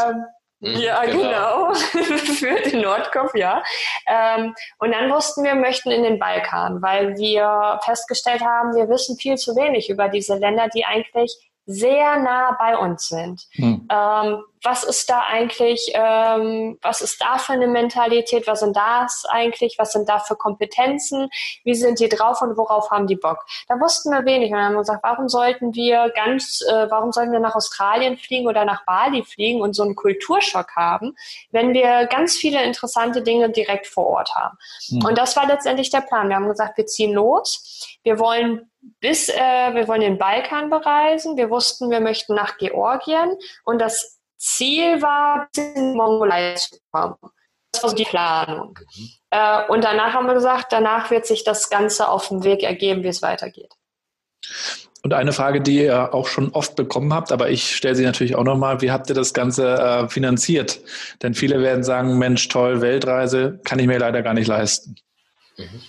[SPEAKER 2] Ähm,
[SPEAKER 3] mhm, ja, genau. genau. Für den Nordkopf, ja. Ähm, und dann wussten wir, möchten in den Balkan, weil wir festgestellt haben, wir wissen viel zu wenig über diese Länder, die eigentlich sehr nah bei uns sind. Hm. Ähm, was ist da eigentlich, ähm, was ist da für eine Mentalität, was sind das eigentlich, was sind da für Kompetenzen, wie sind die drauf und worauf haben die Bock? Da wussten wir wenig und haben gesagt, warum sollten wir ganz, äh, warum sollten wir nach Australien fliegen oder nach Bali fliegen und so einen Kulturschock haben, wenn wir ganz viele interessante Dinge direkt vor Ort haben. Mhm. Und das war letztendlich der Plan. Wir haben gesagt, wir ziehen los, wir wollen bis, äh, wir wollen den Balkan bereisen, wir wussten, wir möchten nach Georgien und das Ziel war, in die Mongolei zu kommen. Das war so die Planung. Mhm. Äh, und danach haben wir gesagt, danach wird sich das Ganze auf dem Weg ergeben, wie es weitergeht.
[SPEAKER 2] Und eine Frage, die ihr auch schon oft bekommen habt, aber ich stelle sie natürlich auch nochmal, wie habt ihr das Ganze äh, finanziert? Denn viele werden sagen, Mensch, toll, Weltreise, kann ich mir leider gar nicht leisten.
[SPEAKER 4] Mhm.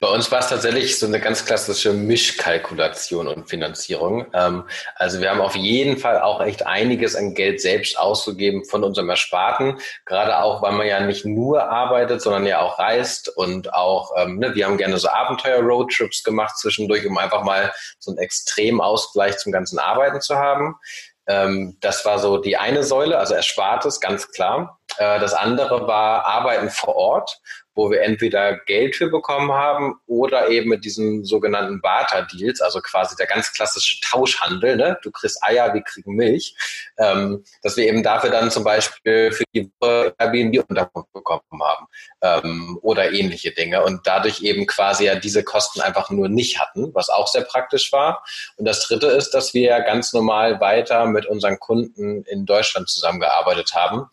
[SPEAKER 4] Bei uns war es tatsächlich so eine ganz klassische Mischkalkulation und Finanzierung. Ähm, also wir haben auf jeden Fall auch echt einiges an Geld selbst ausgegeben von unserem Ersparten. Gerade auch, weil man ja nicht nur arbeitet, sondern ja auch reist und auch, ähm, ne, wir haben gerne so Abenteuer-Roadtrips gemacht zwischendurch, um einfach mal so einen extremen Ausgleich zum ganzen Arbeiten zu haben. Ähm, das war so die eine Säule, also Erspartes, ganz klar. Äh, das andere war Arbeiten vor Ort wo wir entweder Geld für bekommen haben oder eben mit diesen sogenannten Barter-Deals, also quasi der ganz klassische Tauschhandel, ne? du kriegst Eier, wir kriegen Milch, ähm, dass wir eben dafür dann zum Beispiel für die Airbnb Unterkunft bekommen haben. ähm, oder ähnliche Dinge und dadurch eben quasi ja diese Kosten einfach nur nicht hatten, was auch sehr praktisch war. Und das Dritte ist, dass wir ganz normal weiter mit unseren Kunden in Deutschland zusammengearbeitet haben.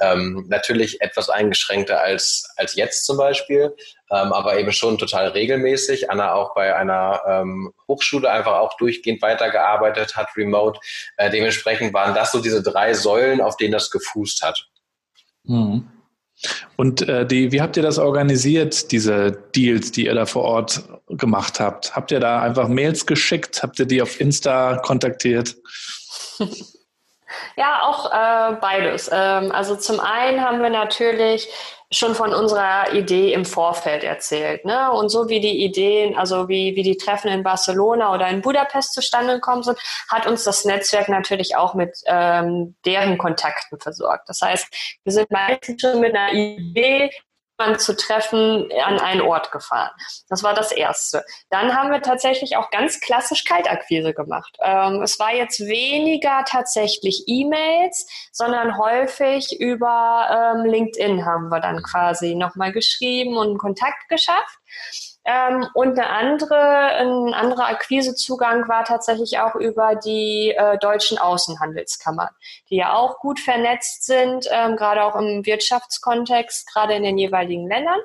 [SPEAKER 4] Ähm, natürlich etwas eingeschränkter als, als jetzt zum Beispiel, ähm, aber eben schon total regelmäßig. Anna auch bei einer ähm, Hochschule einfach auch durchgehend weitergearbeitet hat, remote. Äh, dementsprechend waren das so diese drei Säulen, auf denen das gefußt hat.
[SPEAKER 2] Mhm. Und äh, die, wie habt ihr das organisiert, diese Deals, die ihr da vor Ort gemacht habt? Habt ihr da einfach Mails geschickt? Habt ihr die auf Insta kontaktiert?
[SPEAKER 3] Ja, auch äh, beides. Ähm, also zum einen haben wir natürlich schon von unserer Idee im Vorfeld erzählt. Ne? Und so wie die Ideen, also wie, wie die Treffen in Barcelona oder in Budapest zustande gekommen sind, hat uns das Netzwerk natürlich auch mit ähm, deren Kontakten versorgt. Das heißt, wir sind meistens schon mit einer Idee zu treffen an einen Ort gefahren. Das war das Erste. Dann haben wir tatsächlich auch ganz klassisch Kaltakquise gemacht. Ähm, es war jetzt weniger tatsächlich E-Mails, sondern häufig über ähm, LinkedIn haben wir dann quasi nochmal geschrieben und Kontakt geschafft. Ähm, und eine andere, ein anderer Akquisezugang war tatsächlich auch über die äh, deutschen Außenhandelskammern, die ja auch gut vernetzt sind, ähm, gerade auch im Wirtschaftskontext, gerade in den jeweiligen Ländern.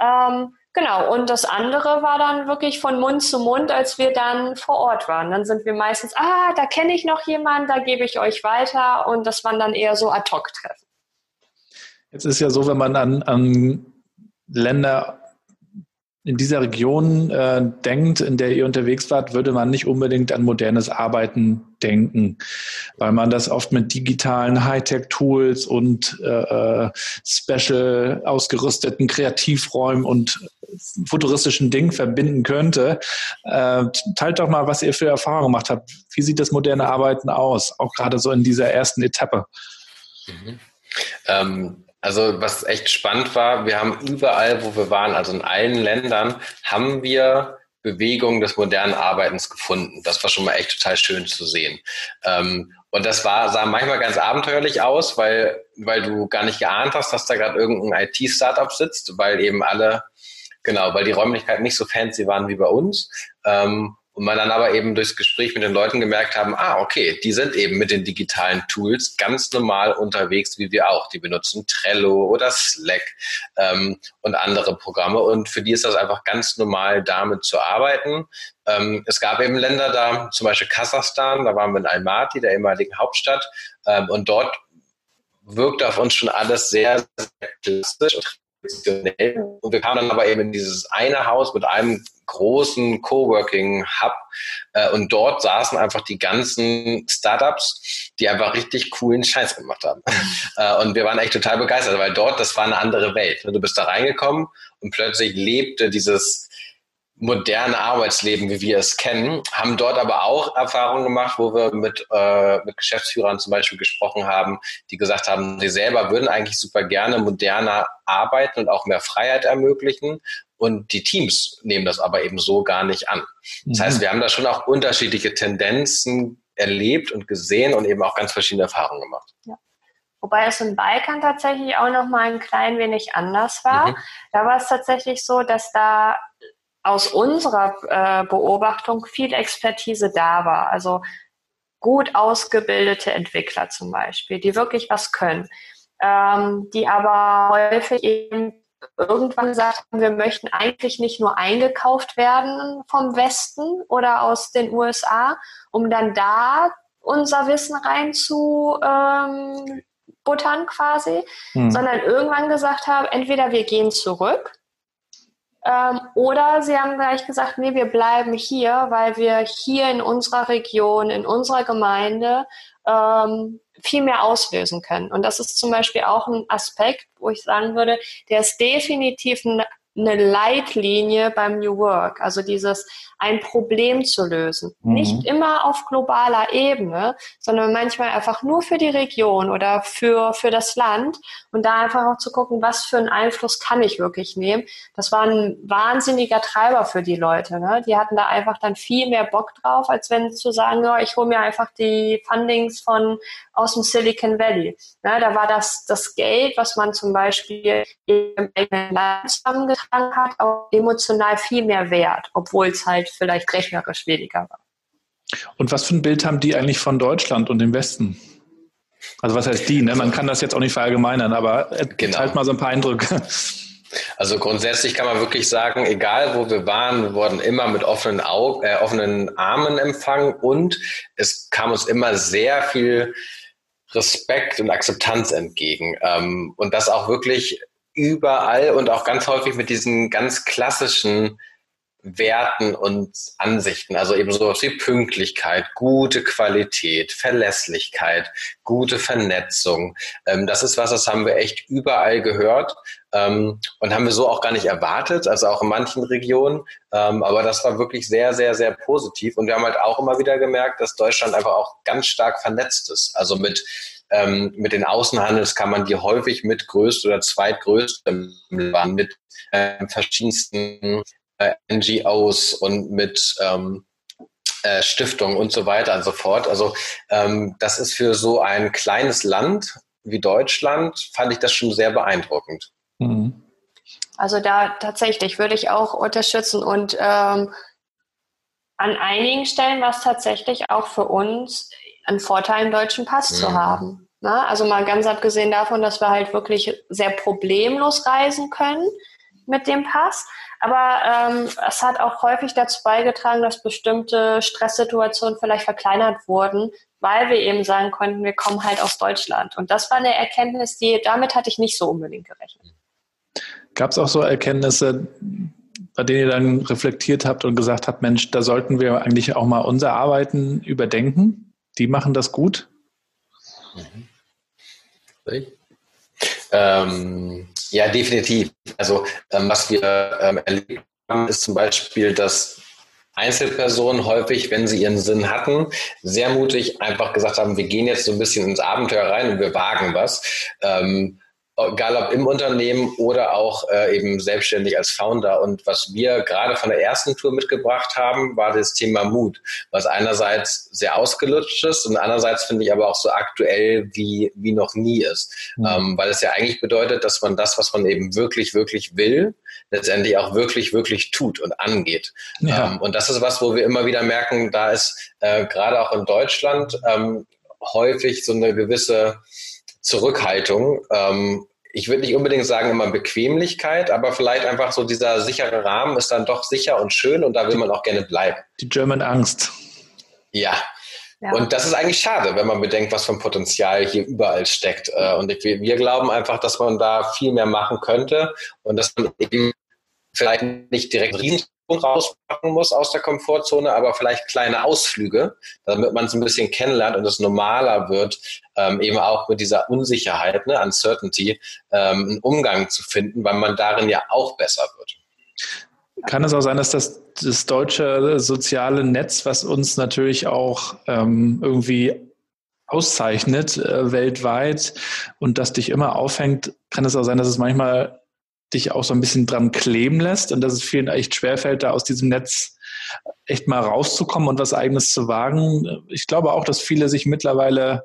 [SPEAKER 3] Ähm, Genau, und das andere war dann wirklich von Mund zu Mund, als wir dann vor Ort waren. Dann sind wir meistens, ah, da kenne ich noch jemanden, da gebe ich euch weiter und das waren dann eher so Ad-Hoc-Treffen.
[SPEAKER 2] Jetzt ist ja so, wenn man an, an Länder in dieser Region äh, denkt, in der ihr unterwegs wart, würde man nicht unbedingt an modernes Arbeiten denken, weil man das oft mit digitalen Hightech-Tools und äh, äh special ausgerüsteten Kreativräumen und futuristischen Dingen verbinden könnte. Äh, teilt doch mal, was ihr für Erfahrungen gemacht habt. Wie sieht das moderne Arbeiten aus, auch gerade so in dieser ersten Etappe?
[SPEAKER 4] Mhm. Ähm, also was echt spannend war, wir haben überall, wo wir waren, also in allen Ländern, haben wir Bewegungen des modernen Arbeitens gefunden. Das war schon mal echt total schön zu sehen. Ähm, und das war, sah manchmal ganz abenteuerlich aus, weil, weil du gar nicht geahnt hast, dass da gerade irgendein IT-Startup sitzt, weil eben alle, genau, weil die Räumlichkeiten nicht so fancy waren wie bei uns. Und man dann aber eben durchs Gespräch mit den Leuten gemerkt haben, ah, okay, die sind eben mit den digitalen Tools ganz normal unterwegs, wie wir auch. Die benutzen Trello oder Slack ähm, und andere Programme. Und für die ist das einfach ganz normal, damit zu arbeiten. Ähm, es gab eben Länder da, zum Beispiel Kasachstan, da waren wir in Almaty, der ehemaligen Hauptstadt. Ähm, und dort wirkt auf uns schon alles sehr, sehr klassisch und traditionell. Und wir kamen dann aber eben in dieses eine Haus mit einem großen Coworking-Hub äh, und dort saßen einfach die ganzen Startups, die einfach richtig coolen Scheiß gemacht haben. äh, und wir waren echt total begeistert, weil dort, das war eine andere Welt. Du bist da reingekommen und plötzlich lebte dieses moderne Arbeitsleben, wie wir es kennen, haben dort aber auch Erfahrungen gemacht, wo wir mit, äh, mit Geschäftsführern zum Beispiel gesprochen haben, die gesagt haben, sie selber würden eigentlich super gerne moderner arbeiten und auch mehr Freiheit ermöglichen. Und die Teams nehmen das aber eben so gar nicht an. Das heißt, mhm. wir haben da schon auch unterschiedliche Tendenzen erlebt und gesehen und eben auch ganz verschiedene Erfahrungen gemacht. Ja.
[SPEAKER 3] Wobei es im Balkan tatsächlich auch noch mal ein klein wenig anders war. Mhm. Da war es tatsächlich so, dass da aus unserer äh, Beobachtung viel Expertise da war. Also gut ausgebildete Entwickler zum Beispiel, die wirklich was können, ähm, die aber häufig eben irgendwann gesagt haben, wir möchten eigentlich nicht nur eingekauft werden vom Westen oder aus den USA, um dann da unser Wissen rein zu ähm, buttern quasi, hm. sondern irgendwann gesagt haben, entweder wir gehen zurück ähm, oder sie haben gleich gesagt, nee, wir bleiben hier, weil wir hier in unserer Region, in unserer Gemeinde ähm, viel mehr auslösen können. Und das ist zum Beispiel auch ein Aspekt, wo ich sagen würde, der ist definitiv ein eine Leitlinie beim New Work, also dieses ein Problem zu lösen. Mhm. Nicht immer auf globaler Ebene, sondern manchmal einfach nur für die Region oder für, für das Land und da einfach auch zu gucken, was für einen Einfluss kann ich wirklich nehmen. Das war ein wahnsinniger Treiber für die Leute. Ne? Die hatten da einfach dann viel mehr Bock drauf, als wenn zu sagen, ja, ich hole mir einfach die Fundings von aus dem Silicon Valley. Ne? Da war das, das Geld, was man zum Beispiel im eigenen Land zusammengetragen hat, auch emotional viel mehr wert, obwohl es halt vielleicht rechnerisch weniger war.
[SPEAKER 2] Und was für ein Bild haben die eigentlich von Deutschland und dem Westen? Also was heißt die? Ne? Man kann das jetzt auch nicht verallgemeinern, aber genau. halt mal so ein paar Eindrücke.
[SPEAKER 4] Also grundsätzlich kann man wirklich sagen, egal wo wir waren, wir wurden immer mit offenen, Augen, äh, offenen Armen empfangen und es kam uns immer sehr viel Respekt und Akzeptanz entgegen. Ähm, und das auch wirklich überall und auch ganz häufig mit diesen ganz klassischen Werten und Ansichten. Also eben sowas wie Pünktlichkeit, gute Qualität, Verlässlichkeit, gute Vernetzung. Ähm, das ist was, das haben wir echt überall gehört ähm, und haben wir so auch gar nicht erwartet, also auch in manchen Regionen. Ähm, aber das war wirklich sehr, sehr, sehr positiv. Und wir haben halt auch immer wieder gemerkt, dass Deutschland einfach auch ganz stark vernetzt ist. Also mit ähm, mit den Außenhandelskammern, die häufig mit größte oder zweitgrößte waren, mit äh, verschiedensten äh, NGOs und mit ähm, äh, Stiftungen und so weiter und so fort. Also ähm, das ist für so ein kleines Land wie Deutschland, fand ich das schon sehr beeindruckend. Mhm.
[SPEAKER 3] Also da tatsächlich würde ich auch unterstützen und ähm, an einigen Stellen war es tatsächlich auch für uns ein Vorteil, einen deutschen Pass mhm. zu haben. Na, ne? also mal ganz abgesehen davon, dass wir halt wirklich sehr problemlos reisen können mit dem Pass. Aber ähm, es hat auch häufig dazu beigetragen, dass bestimmte Stresssituationen vielleicht verkleinert wurden, weil wir eben sagen konnten, wir kommen halt aus Deutschland. Und das war eine Erkenntnis, die damit hatte ich nicht so unbedingt gerechnet.
[SPEAKER 2] Gab es auch so Erkenntnisse, bei denen ihr dann reflektiert habt und gesagt habt, Mensch, da sollten wir eigentlich auch mal unser Arbeiten überdenken? Die machen das gut?
[SPEAKER 4] Mhm. Ähm, ja, definitiv. Also ähm, was wir ähm, erlebt haben, ist zum Beispiel, dass Einzelpersonen häufig, wenn sie ihren Sinn hatten, sehr mutig einfach gesagt haben, wir gehen jetzt so ein bisschen ins Abenteuer rein und wir wagen was. Ähm, egal ob im Unternehmen oder auch äh, eben selbstständig als Founder. Und was wir gerade von der ersten Tour mitgebracht haben, war das Thema Mut, was einerseits sehr ausgelutscht ist und andererseits finde ich aber auch so aktuell wie, wie noch nie ist. Mhm. Ähm, weil es ja eigentlich bedeutet, dass man das, was man eben wirklich, wirklich will, letztendlich auch wirklich, wirklich tut und angeht. Ja. Ähm, und das ist was, wo wir immer wieder merken, da ist äh, gerade auch in Deutschland ähm, häufig so eine gewisse Zurückhaltung. Ähm, ich würde nicht unbedingt sagen immer Bequemlichkeit, aber vielleicht einfach so dieser sichere Rahmen ist dann doch sicher und schön und da will man auch gerne bleiben.
[SPEAKER 2] Die German Angst.
[SPEAKER 4] Ja. ja. Und das ist eigentlich schade, wenn man bedenkt, was für ein Potenzial hier überall steckt. Äh, und wir, wir glauben einfach, dass man da viel mehr machen könnte und dass man eben vielleicht nicht direkt riesen rausmachen muss aus der Komfortzone, aber vielleicht kleine Ausflüge, damit man es ein bisschen kennenlernt und es normaler wird, ähm, eben auch mit dieser Unsicherheit, ne, Uncertainty, ähm, einen Umgang zu finden, weil man darin ja auch besser wird.
[SPEAKER 2] Kann es auch sein, dass das, das deutsche soziale Netz, was uns natürlich auch ähm, irgendwie auszeichnet äh, weltweit und das dich immer aufhängt, kann es auch sein, dass es manchmal dich auch so ein bisschen dran kleben lässt und dass es vielen echt schwerfällt, da aus diesem Netz echt mal rauszukommen und was eigenes zu wagen. Ich glaube auch, dass viele sich mittlerweile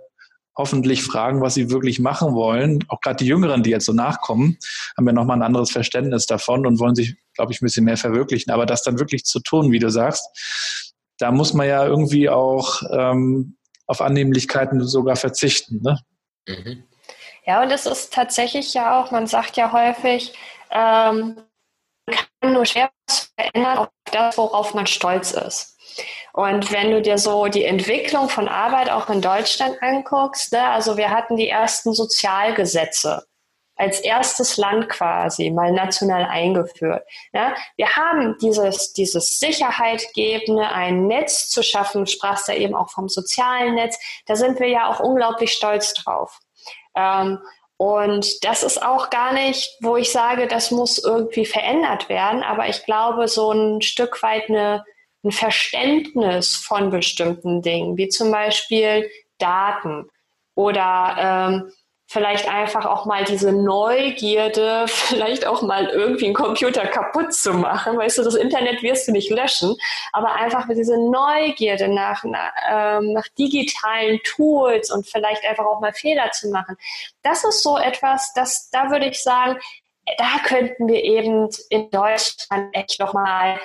[SPEAKER 2] hoffentlich fragen, was sie wirklich machen wollen. Auch gerade die Jüngeren, die jetzt so nachkommen, haben ja nochmal ein anderes Verständnis davon und wollen sich, glaube ich, ein bisschen mehr verwirklichen. Aber das dann wirklich zu tun, wie du sagst, da muss man ja irgendwie auch ähm, auf Annehmlichkeiten sogar verzichten. Ne?
[SPEAKER 3] Mhm. Ja, und es ist tatsächlich ja auch, man sagt ja häufig, ähm, kann nur schwer was verändern auf das, worauf man stolz ist. Und wenn du dir so die Entwicklung von Arbeit auch in Deutschland anguckst, ne, also wir hatten die ersten Sozialgesetze als erstes Land quasi mal national eingeführt. Ja, wir haben dieses, dieses Sicherheitgebende, ein Netz zu schaffen, du sprachst ja eben auch vom sozialen Netz, da sind wir ja auch unglaublich stolz drauf. Ähm, Und das ist auch gar nicht, wo ich sage, das muss irgendwie verändert werden, aber ich glaube, so ein Stück weit eine, ein Verständnis von bestimmten Dingen, wie zum Beispiel Daten oder ähm, vielleicht einfach auch mal diese Neugierde, vielleicht auch mal irgendwie einen Computer kaputt zu machen. Weißt du, das Internet wirst du nicht löschen, aber einfach mit diese Neugierde nach, nach, ähm, nach digitalen Tools und vielleicht einfach auch mal Fehler zu machen. Das ist so etwas, das, da würde ich sagen, da könnten wir eben in Deutschland echt nochmal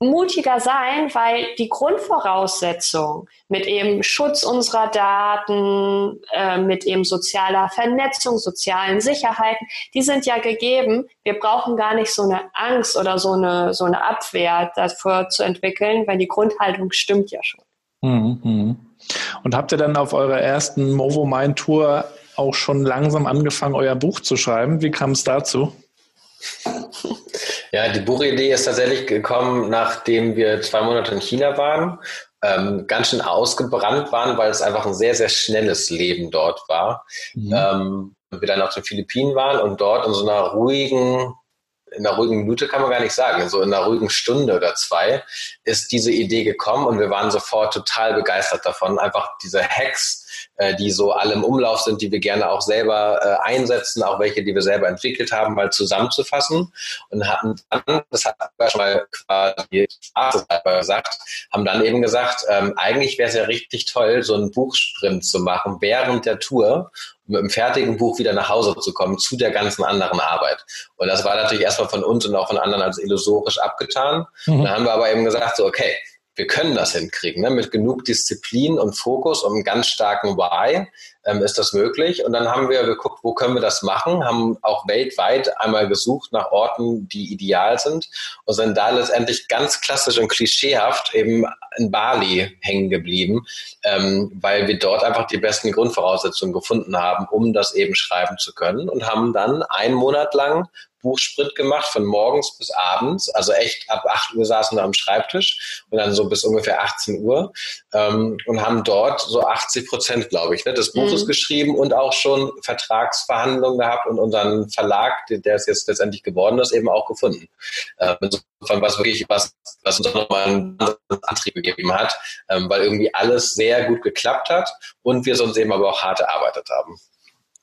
[SPEAKER 3] mutiger sein, weil die Grundvoraussetzung mit eben Schutz unserer Daten, äh, mit eben sozialer Vernetzung, sozialen Sicherheiten, die sind ja gegeben. Wir brauchen gar nicht so eine Angst oder so eine, so eine Abwehr dafür zu entwickeln, weil die Grundhaltung stimmt ja schon.
[SPEAKER 2] Mhm, mhm. Und habt ihr dann auf eurer ersten Movo Mind Tour auch schon langsam angefangen, euer Buch zu schreiben? Wie kam es dazu?
[SPEAKER 4] Ja, die Buchidee ist tatsächlich gekommen, nachdem wir zwei Monate in China waren, ähm, ganz schön ausgebrannt waren, weil es einfach ein sehr, sehr schnelles Leben dort war. Mhm. Ähm, wir dann auf den Philippinen waren und dort in so einer ruhigen, in einer ruhigen Minute kann man gar nicht sagen, so in einer ruhigen Stunde oder zwei ist diese Idee gekommen und wir waren sofort total begeistert davon, einfach diese Hacks äh, die so alle im Umlauf sind, die wir gerne auch selber äh, einsetzen, auch welche, die wir selber entwickelt haben, mal zusammenzufassen und hatten dann, das hat schon mal quasi gesagt, haben dann eben gesagt, ähm, eigentlich wäre es ja richtig toll, so einen Buchsprint zu machen während der Tour mit einem fertigen Buch wieder nach Hause zu kommen zu der ganzen anderen Arbeit. Und das war natürlich erstmal von uns und auch von anderen als illusorisch abgetan. Mhm. Dann haben wir aber eben gesagt, so, okay, wir können das hinkriegen. Ne? Mit genug Disziplin und Fokus und einem ganz starken Why ähm, ist das möglich. Und dann haben wir geguckt, wo können wir das machen, haben auch weltweit einmal gesucht nach Orten, die ideal sind und sind da letztendlich ganz klassisch und klischeehaft eben in Bali hängen geblieben, ähm, weil wir dort einfach die besten Grundvoraussetzungen gefunden haben, um das eben schreiben zu können und haben dann einen Monat lang Buchsprint gemacht, von morgens bis abends. Also echt ab 8 Uhr saßen wir am Schreibtisch und dann so bis ungefähr 18 Uhr ähm, und haben dort so 80 Prozent, glaube ich, ne, des Buches mhm. geschrieben und auch schon Vertragsverhandlungen gehabt und unseren Verlag, der es jetzt letztendlich geworden ist, eben auch gefunden. Ähm, insofern was wirklich was, was uns nochmal einen Antrieb gegeben hat, ähm, weil irgendwie alles sehr gut geklappt hat und wir sonst eben aber auch hart erarbeitet haben.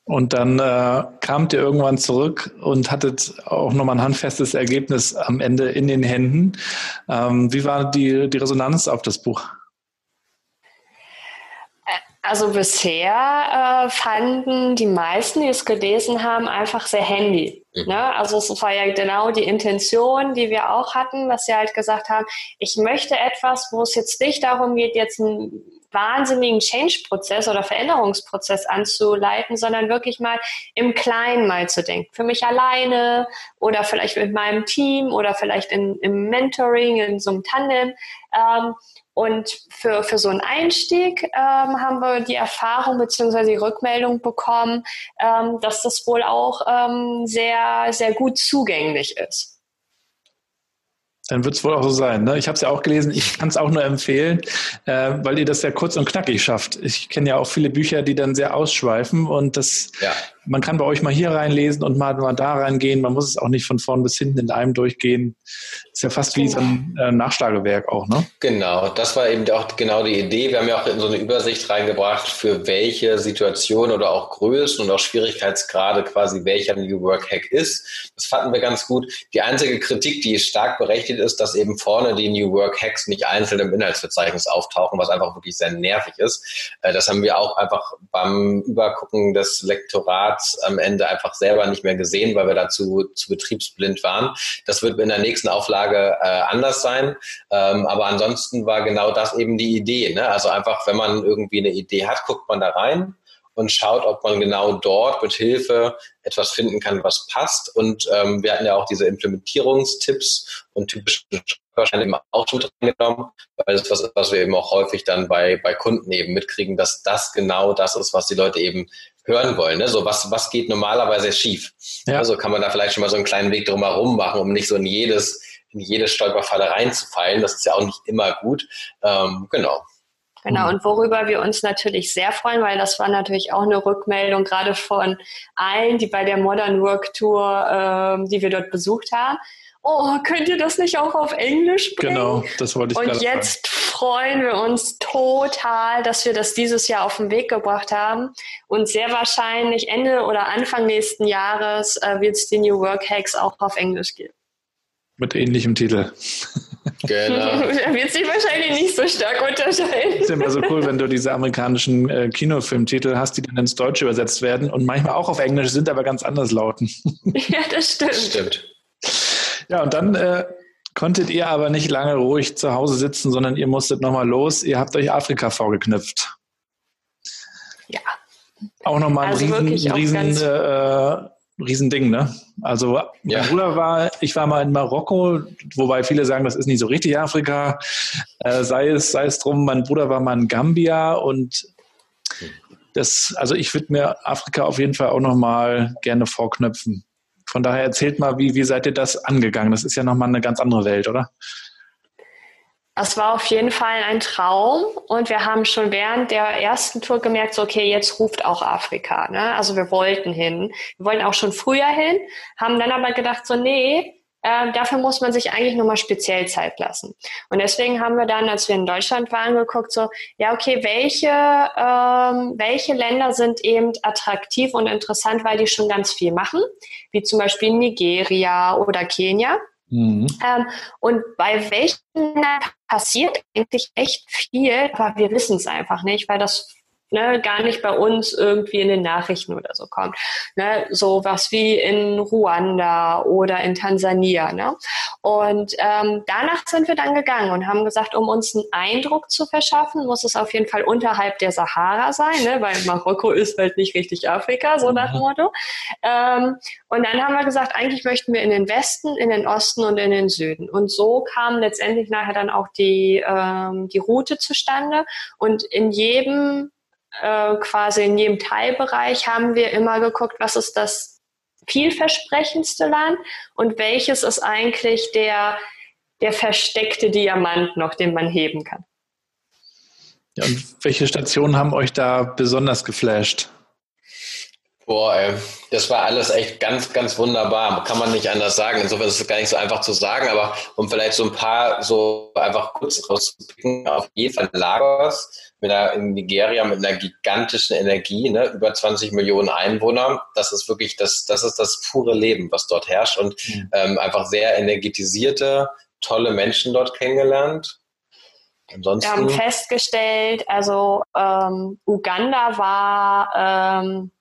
[SPEAKER 2] Und dann äh, kamt ihr irgendwann zurück und hattet auch nochmal ein handfestes Ergebnis am Ende in den Händen. Ähm, wie war die, die Resonanz auf das Buch?
[SPEAKER 3] Also bisher äh, fanden die meisten, die es gelesen haben, einfach sehr handy. Mhm. Ne? Also es war ja genau die Intention, die wir auch hatten, dass sie halt gesagt haben, ich möchte etwas, wo es jetzt nicht darum geht, jetzt ein wahnsinnigen Change-Prozess oder Veränderungsprozess anzuleiten, sondern wirklich mal im Kleinen mal zu denken. Für mich alleine oder vielleicht mit meinem Team oder vielleicht in, im Mentoring, in so einem Tandem. Ähm, und für, für so einen Einstieg ähm, haben wir die Erfahrung bzw. die Rückmeldung bekommen, ähm, dass das wohl auch ähm, sehr, sehr gut zugänglich ist.
[SPEAKER 2] Dann wird es wohl auch so sein. Ne? Ich habe es ja auch gelesen, ich kann es auch nur empfehlen, äh, weil ihr das ja kurz und knackig schafft. Ich kenne ja auch viele Bücher, die dann sehr ausschweifen und das ja man kann bei euch mal hier reinlesen und mal, mal da reingehen. Man muss es auch nicht von vorn bis hinten in einem durchgehen. Ist ja fast wie so ein äh, Nachschlagewerk auch, ne?
[SPEAKER 4] Genau, das war eben auch genau die Idee. Wir haben ja auch in so eine Übersicht reingebracht, für welche Situation oder auch Größen und auch Schwierigkeitsgrade quasi welcher New Work Hack ist. Das fanden wir ganz gut. Die einzige Kritik, die stark berechtigt ist, dass eben vorne die New Work Hacks nicht einzeln im Inhaltsverzeichnis auftauchen, was einfach wirklich sehr nervig ist. Äh, das haben wir auch einfach beim Übergucken des Lektorats Charts am Ende einfach selber nicht mehr gesehen, weil wir dazu zu betriebsblind waren. Das wird in der nächsten Auflage äh, anders sein. Ähm, aber ansonsten war genau das eben die Idee. Ne? Also einfach, wenn man irgendwie eine Idee hat, guckt man da rein und schaut, ob man genau dort mit Hilfe etwas finden kann, was passt. Und ähm, wir hatten ja auch diese Implementierungstipps und typischen wahrscheinlich auch schon dran genommen, weil das was ist, was wir eben auch häufig dann bei, bei Kunden eben mitkriegen, dass das genau das ist, was die Leute eben hören wollen. Ne? So was, was geht normalerweise schief? Ja. Also kann man da vielleicht schon mal so einen kleinen Weg drumherum machen, um nicht so in jedes, in jede Stolperfalle reinzufallen. Das ist ja auch nicht immer gut. Ähm, genau.
[SPEAKER 3] Genau, mhm. und worüber wir uns natürlich sehr freuen, weil das war natürlich auch eine Rückmeldung gerade von allen, die bei der Modern Work Tour, ähm, die wir dort besucht haben. Oh, könnt ihr das nicht auch auf Englisch bringen?
[SPEAKER 2] Genau, das wollte ich
[SPEAKER 3] Und jetzt freuen wir uns total, dass wir das dieses Jahr auf den Weg gebracht haben. Und sehr wahrscheinlich Ende oder Anfang nächsten Jahres äh, wird es die New Work Hacks auch auf Englisch geben.
[SPEAKER 2] Mit ähnlichem Titel.
[SPEAKER 3] Genau. da wird sich wahrscheinlich nicht so stark unterscheiden.
[SPEAKER 2] Es ist immer so cool, wenn du diese amerikanischen äh, Kinofilmtitel hast, die dann ins Deutsche übersetzt werden und manchmal auch auf Englisch sind, aber ganz anders lauten.
[SPEAKER 3] ja, das stimmt. Das
[SPEAKER 4] stimmt.
[SPEAKER 2] Ja, und dann äh, konntet ihr aber nicht lange ruhig zu Hause sitzen, sondern ihr musstet nochmal los. Ihr habt euch Afrika vorgeknüpft.
[SPEAKER 3] Ja.
[SPEAKER 2] Auch nochmal ein also riesen, riesen, äh, Riesending, ne? Also ja. mein Bruder war, ich war mal in Marokko, wobei viele sagen, das ist nicht so richtig Afrika. Äh, sei es, sei es drum, mein Bruder war mal in Gambia und das, also ich würde mir Afrika auf jeden Fall auch nochmal gerne vorknöpfen. Von daher erzählt mal, wie, wie seid ihr das angegangen? Das ist ja nochmal eine ganz andere Welt, oder?
[SPEAKER 3] Es war auf jeden Fall ein Traum und wir haben schon während der ersten Tour gemerkt, so, okay, jetzt ruft auch Afrika. Ne? Also wir wollten hin. Wir wollten auch schon früher hin, haben dann aber gedacht, so, nee, äh, dafür muss man sich eigentlich nochmal speziell Zeit lassen. Und deswegen haben wir dann, als wir in Deutschland waren, geguckt, so, ja, okay, welche, ähm, welche Länder sind eben attraktiv und interessant, weil die schon ganz viel machen, wie zum Beispiel Nigeria oder Kenia. Mhm. Ähm, und bei welchen passiert eigentlich echt viel, aber wir wissen es einfach nicht, weil das ne, gar nicht bei uns irgendwie in den Nachrichten oder so kommt. Ne, so was wie in Ruanda oder in Tansania. Ne? Und ähm, danach sind wir dann gegangen und haben gesagt, um uns einen Eindruck zu verschaffen, muss es auf jeden Fall unterhalb der Sahara sein, ne? weil Marokko ist halt nicht richtig Afrika, so nach dem Motto. Ähm, und dann haben wir gesagt, eigentlich möchten wir in den Westen, in den Osten und in den Süden. Und so kam letztendlich nachher dann auch die, ähm, die Route zustande. Und in jedem äh, quasi in jedem Teilbereich haben wir immer geguckt, was ist das vielversprechendste Land und welches ist eigentlich der, der versteckte Diamant noch, den man heben kann.
[SPEAKER 2] Ja, und welche Stationen haben euch da besonders geflasht?
[SPEAKER 4] Boah, ey, das war alles echt ganz, ganz wunderbar. Kann man nicht anders sagen. Insofern ist es gar nicht so einfach zu sagen, aber um vielleicht so ein paar so einfach kurz rauszupicken, auf jeden Fall Lagos mit einer, in Nigeria mit einer gigantischen Energie, ne, über 20 Millionen Einwohner. Das ist wirklich das, das ist das pure Leben, was dort herrscht und mhm. ähm, einfach sehr energetisierte, tolle Menschen dort kennengelernt.
[SPEAKER 3] Ansonsten, Wir haben festgestellt, also ähm, Uganda war ähm,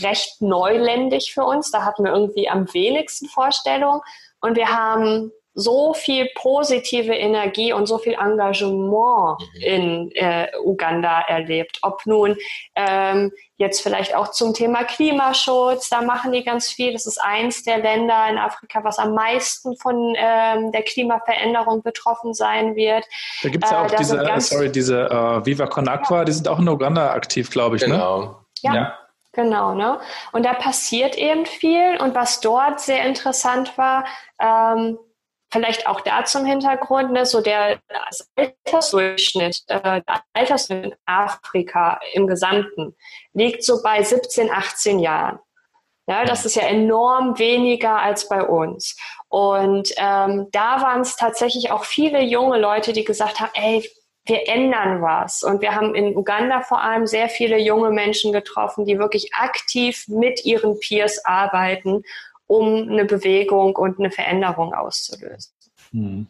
[SPEAKER 3] recht neuländisch für uns. Da hatten wir irgendwie am wenigsten Vorstellung. Und wir haben so viel positive Energie und so viel Engagement mhm. in äh, Uganda erlebt. Ob nun ähm, jetzt vielleicht auch zum Thema Klimaschutz, da machen die ganz viel. Das ist eins der Länder in Afrika, was am meisten von ähm, der Klimaveränderung betroffen sein wird.
[SPEAKER 2] Da gibt es ja auch äh, diese, sorry, diese uh, Viva Con Aqua, ja. die sind auch in Uganda aktiv, glaube ich.
[SPEAKER 4] Ne? Genau. Ne?
[SPEAKER 3] ja. ja. Genau, ne? Und da passiert eben viel. Und was dort sehr interessant war, ähm, vielleicht auch da zum Hintergrund, ne, so der Altersdurchschnitt, äh, der Altersdurchschnitt in Afrika im Gesamten liegt so bei 17, 18 Jahren. Ja, das ist ja enorm weniger als bei uns. Und ähm, da waren es tatsächlich auch viele junge Leute, die gesagt haben, ey, wir ändern was. Und wir haben in Uganda vor allem sehr viele junge Menschen getroffen, die wirklich aktiv mit ihren Peers arbeiten, um eine Bewegung und eine Veränderung auszulösen. Mhm.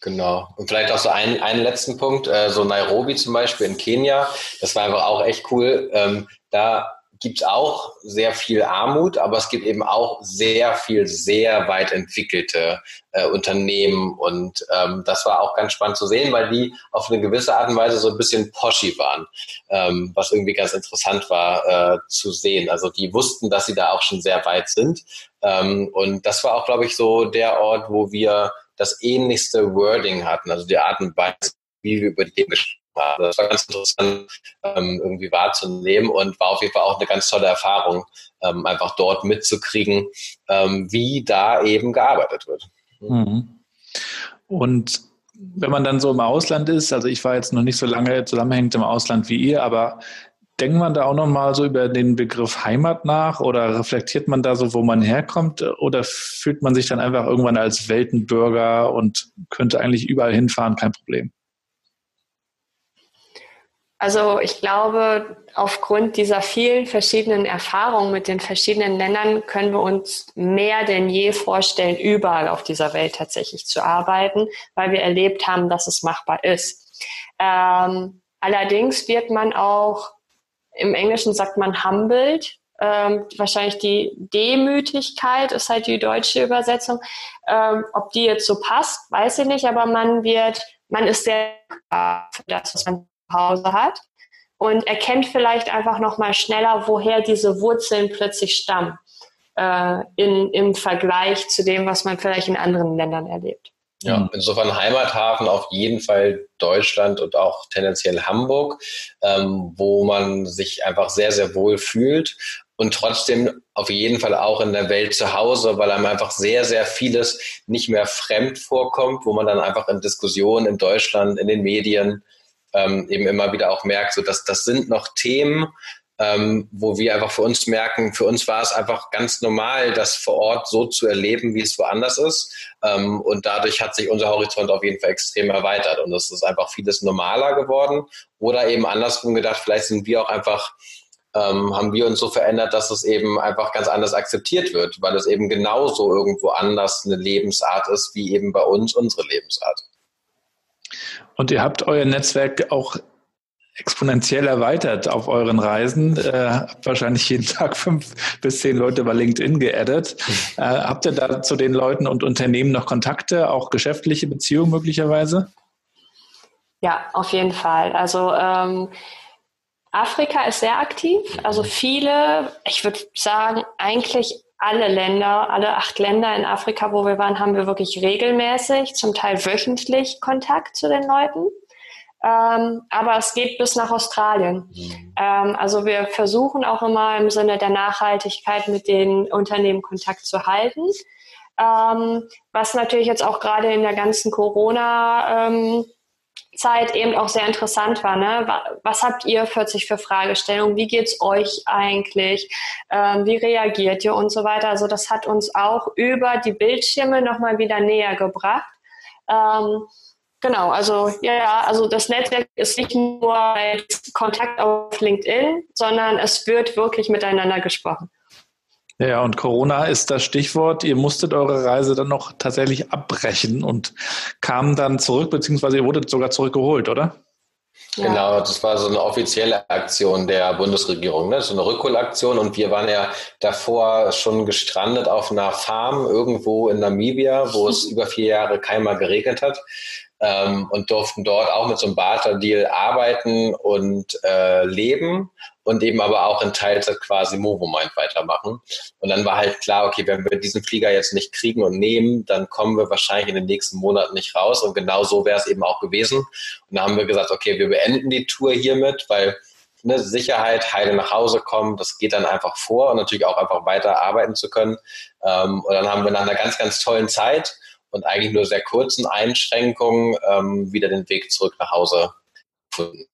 [SPEAKER 4] Genau. Und vielleicht auch so einen, einen letzten Punkt, äh, so Nairobi zum Beispiel in Kenia, das war einfach auch echt cool. Ähm, da gibt es auch sehr viel Armut, aber es gibt eben auch sehr viel, sehr weit entwickelte äh, Unternehmen. Und ähm, das war auch ganz spannend zu sehen, weil die auf eine gewisse Art und Weise so ein bisschen poshy waren, ähm, was irgendwie ganz interessant war äh, zu sehen. Also die wussten, dass sie da auch schon sehr weit sind. Ähm, und das war auch, glaube ich, so der Ort, wo wir das ähnlichste Wording hatten, also die Art und Weise, wie wir über die Themen gesprochen haben. Das war ganz interessant ähm, irgendwie wahrzunehmen und war auf jeden Fall auch eine ganz tolle Erfahrung, ähm, einfach dort mitzukriegen, ähm, wie da eben gearbeitet wird.
[SPEAKER 2] Mhm. Und wenn man dann so im Ausland ist, also ich war jetzt noch nicht so lange zusammenhängend im Ausland wie ihr, aber denkt man da auch nochmal so über den Begriff Heimat nach oder reflektiert man da so, wo man herkommt oder fühlt man sich dann einfach irgendwann als Weltenbürger und könnte eigentlich überall hinfahren, kein Problem?
[SPEAKER 3] Also ich glaube, aufgrund dieser vielen verschiedenen Erfahrungen mit den verschiedenen Ländern können wir uns mehr denn je vorstellen, überall auf dieser Welt tatsächlich zu arbeiten, weil wir erlebt haben, dass es machbar ist. Ähm, allerdings wird man auch, im Englischen sagt man humbled, ähm, wahrscheinlich die Demütigkeit ist halt die deutsche Übersetzung. Ähm, ob die jetzt so passt, weiß ich nicht, aber man wird, man ist sehr für das, was man Hause hat und erkennt vielleicht einfach noch mal schneller, woher diese Wurzeln plötzlich stammen äh, in, im Vergleich zu dem, was man vielleicht in anderen Ländern erlebt.
[SPEAKER 4] Ja, insofern Heimathafen auf jeden Fall Deutschland und auch tendenziell Hamburg, ähm, wo man sich einfach sehr, sehr wohl fühlt und trotzdem auf jeden Fall auch in der Welt zu Hause, weil einem einfach sehr, sehr vieles nicht mehr fremd vorkommt, wo man dann einfach in Diskussionen in Deutschland, in den Medien, ähm, eben immer wieder auch merkt, so dass das sind noch Themen, ähm, wo wir einfach für uns merken, für uns war es einfach ganz normal, das vor Ort so zu erleben, wie es woanders ist. Ähm, und dadurch hat sich unser Horizont auf jeden Fall extrem erweitert. Und es ist einfach vieles normaler geworden. Oder eben andersrum gedacht, vielleicht sind wir auch einfach ähm, haben wir uns so verändert, dass es eben einfach ganz anders akzeptiert wird, weil es eben genauso irgendwo anders eine Lebensart ist, wie eben bei uns unsere Lebensart.
[SPEAKER 2] Und ihr habt euer Netzwerk auch exponentiell erweitert auf euren Reisen. Äh, habt wahrscheinlich jeden Tag fünf bis zehn Leute bei LinkedIn geaddet. Äh, habt ihr da zu den Leuten und Unternehmen noch Kontakte, auch geschäftliche Beziehungen möglicherweise?
[SPEAKER 3] Ja, auf jeden Fall. Also ähm, Afrika ist sehr aktiv. Also viele, ich würde sagen, eigentlich alle Länder, alle acht Länder in Afrika, wo wir waren, haben wir wirklich regelmäßig, zum Teil wöchentlich Kontakt zu den Leuten. Ähm, aber es geht bis nach Australien. Mhm. Ähm, also wir versuchen auch immer im Sinne der Nachhaltigkeit mit den Unternehmen Kontakt zu halten. Ähm, was natürlich jetzt auch gerade in der ganzen Corona ähm, Zeit eben auch sehr interessant war. Ne? Was habt ihr plötzlich für Fragestellungen? Wie geht's euch eigentlich? Ähm, wie reagiert ihr und so weiter? Also das hat uns auch über die Bildschirme nochmal wieder näher gebracht. Ähm, genau, also ja, also das Netzwerk ist nicht nur Kontakt auf LinkedIn, sondern es wird wirklich miteinander gesprochen.
[SPEAKER 2] Ja, und Corona ist das Stichwort. Ihr musstet eure Reise dann noch tatsächlich abbrechen und kamen dann zurück, beziehungsweise ihr wurdet sogar zurückgeholt, oder?
[SPEAKER 4] Ja. Genau, das war so eine offizielle Aktion der Bundesregierung, ne? so eine Rückholaktion. Und wir waren ja davor schon gestrandet auf einer Farm irgendwo in Namibia, wo es über vier Jahre keinmal geregnet hat. Ähm, und durften dort auch mit so einem Barter-Deal arbeiten und äh, leben und eben aber auch in Teilzeit quasi Movomind weitermachen. Und dann war halt klar, okay, wenn wir diesen Flieger jetzt nicht kriegen und nehmen, dann kommen wir wahrscheinlich in den nächsten Monaten nicht raus. Und genau so wäre es eben auch gewesen. Und da haben wir gesagt, okay, wir beenden die Tour hiermit, weil ne, Sicherheit, heile nach Hause kommen, das geht dann einfach vor und natürlich auch einfach weiter arbeiten zu können. Ähm, und dann haben wir nach einer ganz, ganz tollen Zeit und eigentlich nur sehr kurzen Einschränkungen ähm, wieder den Weg zurück nach Hause gefunden.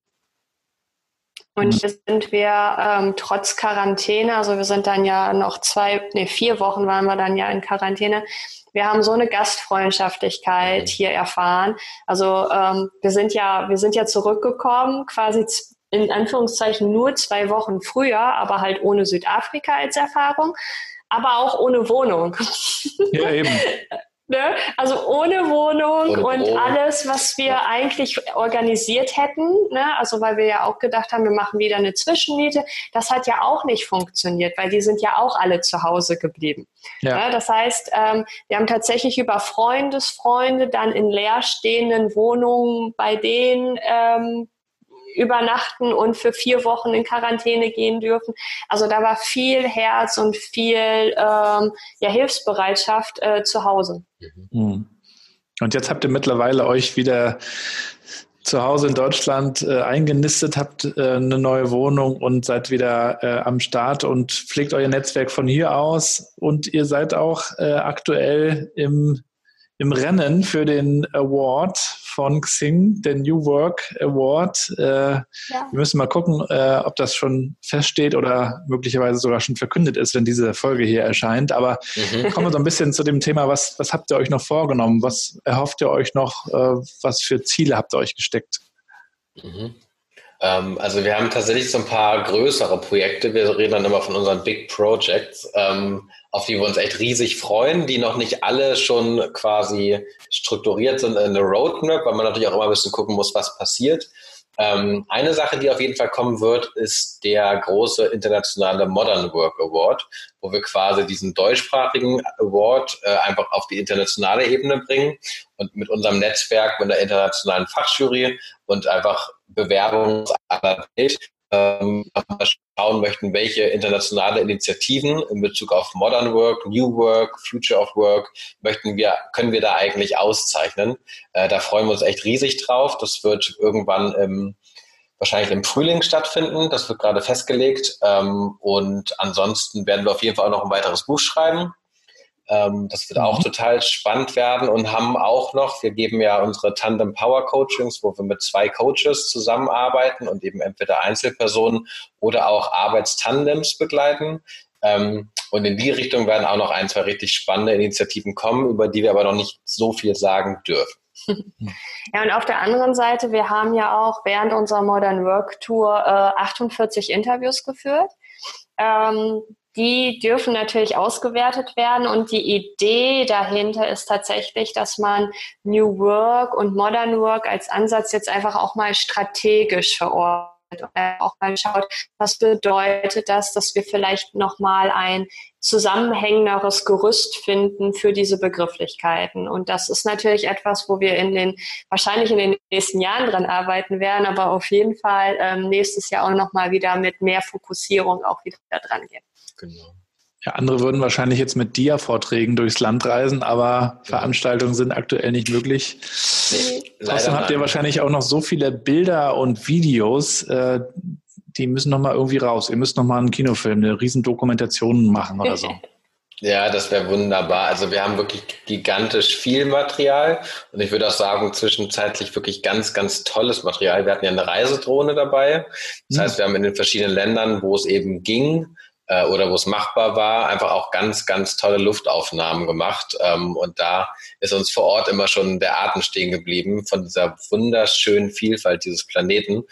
[SPEAKER 3] Und hier sind wir ähm, trotz Quarantäne, also wir sind dann ja noch zwei, nee, vier Wochen waren wir dann ja in Quarantäne. Wir haben so eine Gastfreundschaftlichkeit hier erfahren. Also ähm, wir sind ja, wir sind ja zurückgekommen, quasi in Anführungszeichen nur zwei Wochen früher, aber halt ohne Südafrika als Erfahrung, aber auch ohne Wohnung.
[SPEAKER 2] Ja, eben.
[SPEAKER 3] Ne? Also ohne Wohnung ohne und Wohnung. alles, was wir ja. eigentlich organisiert hätten. Ne? Also weil wir ja auch gedacht haben, wir machen wieder eine Zwischenmiete. Das hat ja auch nicht funktioniert, weil die sind ja auch alle zu Hause geblieben. Ja. Ne? Das heißt, ähm, wir haben tatsächlich über Freundesfreunde dann in leerstehenden Wohnungen bei denen ähm, übernachten und für vier Wochen in Quarantäne gehen dürfen. Also da war viel Herz und viel ähm, ja, Hilfsbereitschaft äh, zu Hause.
[SPEAKER 2] Mhm. Und jetzt habt ihr mittlerweile euch wieder zu Hause in Deutschland äh, eingenistet, habt äh, eine neue Wohnung und seid wieder äh, am Start und pflegt euer Netzwerk von hier aus. Und ihr seid auch äh, aktuell im im Rennen für den Award von Xing, der New Work Award. Äh, ja. Wir müssen mal gucken, äh, ob das schon feststeht oder möglicherweise sogar schon verkündet ist, wenn diese Folge hier erscheint. Aber mhm. kommen wir so ein bisschen zu dem Thema, was, was habt ihr euch noch vorgenommen? Was erhofft ihr euch noch? Äh, was für Ziele habt ihr euch gesteckt?
[SPEAKER 4] Mhm. Ähm, also wir haben tatsächlich so ein paar größere Projekte. Wir reden dann immer von unseren Big Projects, ähm, auf die wir uns echt riesig freuen, die noch nicht alle schon quasi strukturiert sind in eine Roadmap, weil man natürlich auch immer ein bisschen gucken muss, was passiert. Ähm, eine Sache, die auf jeden Fall kommen wird, ist der große internationale Modern Work Award, wo wir quasi diesen deutschsprachigen Award äh, einfach auf die internationale Ebene bringen und mit unserem Netzwerk, mit der internationalen Fachjury und einfach Bewerbungen aller Welt ähm, schauen möchten, welche internationale Initiativen in Bezug auf Modern Work, New Work, Future of Work möchten wir, können wir da eigentlich auszeichnen. Äh, da freuen wir uns echt riesig drauf. Das wird irgendwann im, wahrscheinlich im Frühling stattfinden. Das wird gerade festgelegt. Ähm, und ansonsten werden wir auf jeden Fall auch noch ein weiteres Buch schreiben. Ähm, das wird auch mhm. total spannend werden und haben auch noch, wir geben ja unsere Tandem Power Coachings, wo wir mit zwei Coaches zusammenarbeiten und eben entweder Einzelpersonen oder auch Arbeitstandems begleiten. Ähm, und in die Richtung werden auch noch ein, zwei richtig spannende Initiativen kommen, über die wir aber noch nicht so viel sagen dürfen.
[SPEAKER 3] Ja, und auf der anderen Seite, wir haben ja auch während unserer Modern Work Tour äh, 48 Interviews geführt. Ähm, die dürfen natürlich ausgewertet werden und die Idee dahinter ist tatsächlich, dass man New Work und Modern Work als Ansatz jetzt einfach auch mal strategisch verordnet und auch mal schaut, was bedeutet das, dass wir vielleicht nochmal ein zusammenhängenderes Gerüst finden für diese Begrifflichkeiten. Und das ist natürlich etwas, wo wir in den, wahrscheinlich in den nächsten Jahren dran arbeiten werden, aber auf jeden Fall ähm, nächstes Jahr auch nochmal wieder mit mehr Fokussierung auch wieder dran gehen.
[SPEAKER 2] Genau. Ja, andere würden wahrscheinlich jetzt mit Dia-Vorträgen durchs Land reisen, aber Veranstaltungen sind aktuell nicht möglich. Nee, Trotzdem habt ihr wahrscheinlich auch noch so viele Bilder und Videos, äh, die müssen noch mal irgendwie raus. Ihr müsst noch mal einen Kinofilm, eine Riesendokumentation machen oder so.
[SPEAKER 4] Ja, das wäre wunderbar. Also wir haben wirklich gigantisch viel Material und ich würde auch sagen, zwischenzeitlich wirklich ganz, ganz tolles Material. Wir hatten ja eine Reisedrohne dabei. Das hm. heißt, wir haben in den verschiedenen Ländern, wo es eben ging, äh, oder wo es machbar war, einfach auch ganz, ganz tolle Luftaufnahmen gemacht. Ähm, und da ist uns vor Ort immer schon der Atem stehen geblieben von dieser wunderschönen Vielfalt dieses Planeten.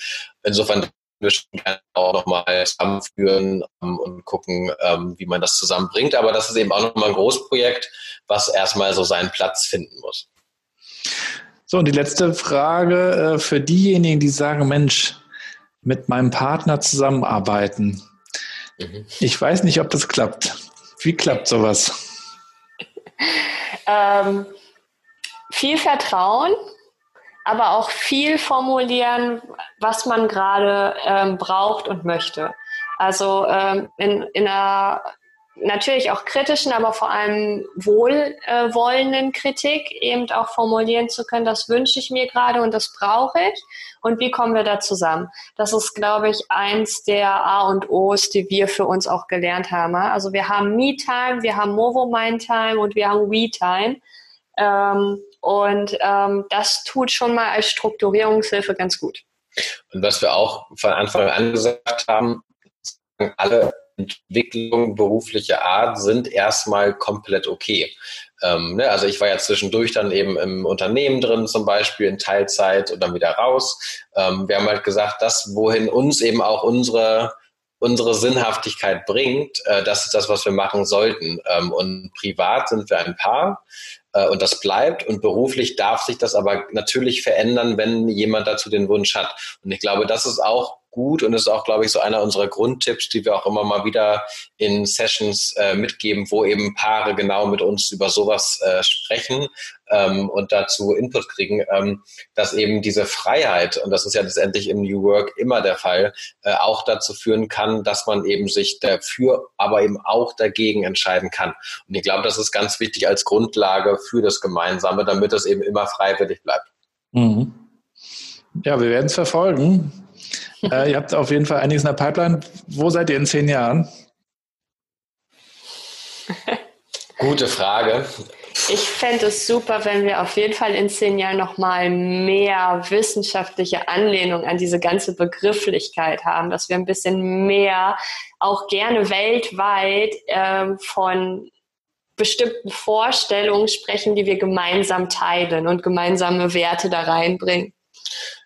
[SPEAKER 4] Insofern wir gerne auch nochmal zusammenführen ähm, und gucken, ähm, wie man das zusammenbringt. Aber das ist eben auch nochmal ein Großprojekt, was erstmal so seinen Platz finden muss.
[SPEAKER 2] So, und die letzte Frage äh, für diejenigen, die sagen, Mensch, mit meinem Partner zusammenarbeiten, Mhm. Ich weiß nicht, ob das klappt. Wie klappt sowas?
[SPEAKER 3] ähm, viel Vertrauen, aber auch viel formulieren, was man gerade ähm, braucht und möchte. Also ähm, in, in einer natürlich auch kritischen, aber vor allem wohlwollenden Kritik eben auch formulieren zu können, das wünsche ich mir gerade und das brauche ich. Und wie kommen wir da zusammen? Das ist, glaube ich, eins der A und O's, die wir für uns auch gelernt haben. Also wir haben Me-Time, wir haben Movo-Mind-Time und wir haben We-Time. Ähm, und ähm, das tut schon mal als Strukturierungshilfe ganz gut.
[SPEAKER 4] Und was wir auch von Anfang an gesagt haben, alle Entwicklungen beruflicher Art sind erstmal komplett okay. Ähm, ne, also ich war ja zwischendurch dann eben im Unternehmen drin, zum Beispiel in Teilzeit und dann wieder raus. Ähm, wir haben halt gesagt, das, wohin uns eben auch unsere unsere Sinnhaftigkeit bringt, äh, das ist das, was wir machen sollten. Ähm, und privat sind wir ein Paar äh, und das bleibt. Und beruflich darf sich das aber natürlich verändern, wenn jemand dazu den Wunsch hat. Und ich glaube, das ist auch gut und ist auch, glaube ich, so einer unserer Grundtipps, die wir auch immer mal wieder in Sessions äh, mitgeben, wo eben Paare genau mit uns über sowas äh, sprechen ähm, und dazu Input kriegen, ähm, dass eben diese Freiheit, und das ist ja letztendlich im New Work immer der Fall, äh, auch dazu führen kann, dass man eben sich dafür, aber eben auch dagegen entscheiden kann. Und ich glaube, das ist ganz wichtig als Grundlage für das Gemeinsame, damit es eben immer freiwillig bleibt.
[SPEAKER 2] Mhm. Ja, wir werden es verfolgen. Äh, ihr habt auf jeden Fall einiges in der Pipeline. Wo seid ihr in zehn Jahren?
[SPEAKER 4] Gute Frage.
[SPEAKER 3] Ich fände es super, wenn wir auf jeden Fall in zehn Jahren nochmal mehr wissenschaftliche Anlehnung an diese ganze Begrifflichkeit haben, dass wir ein bisschen mehr auch gerne weltweit äh, von bestimmten Vorstellungen sprechen, die wir gemeinsam teilen und gemeinsame Werte da reinbringen.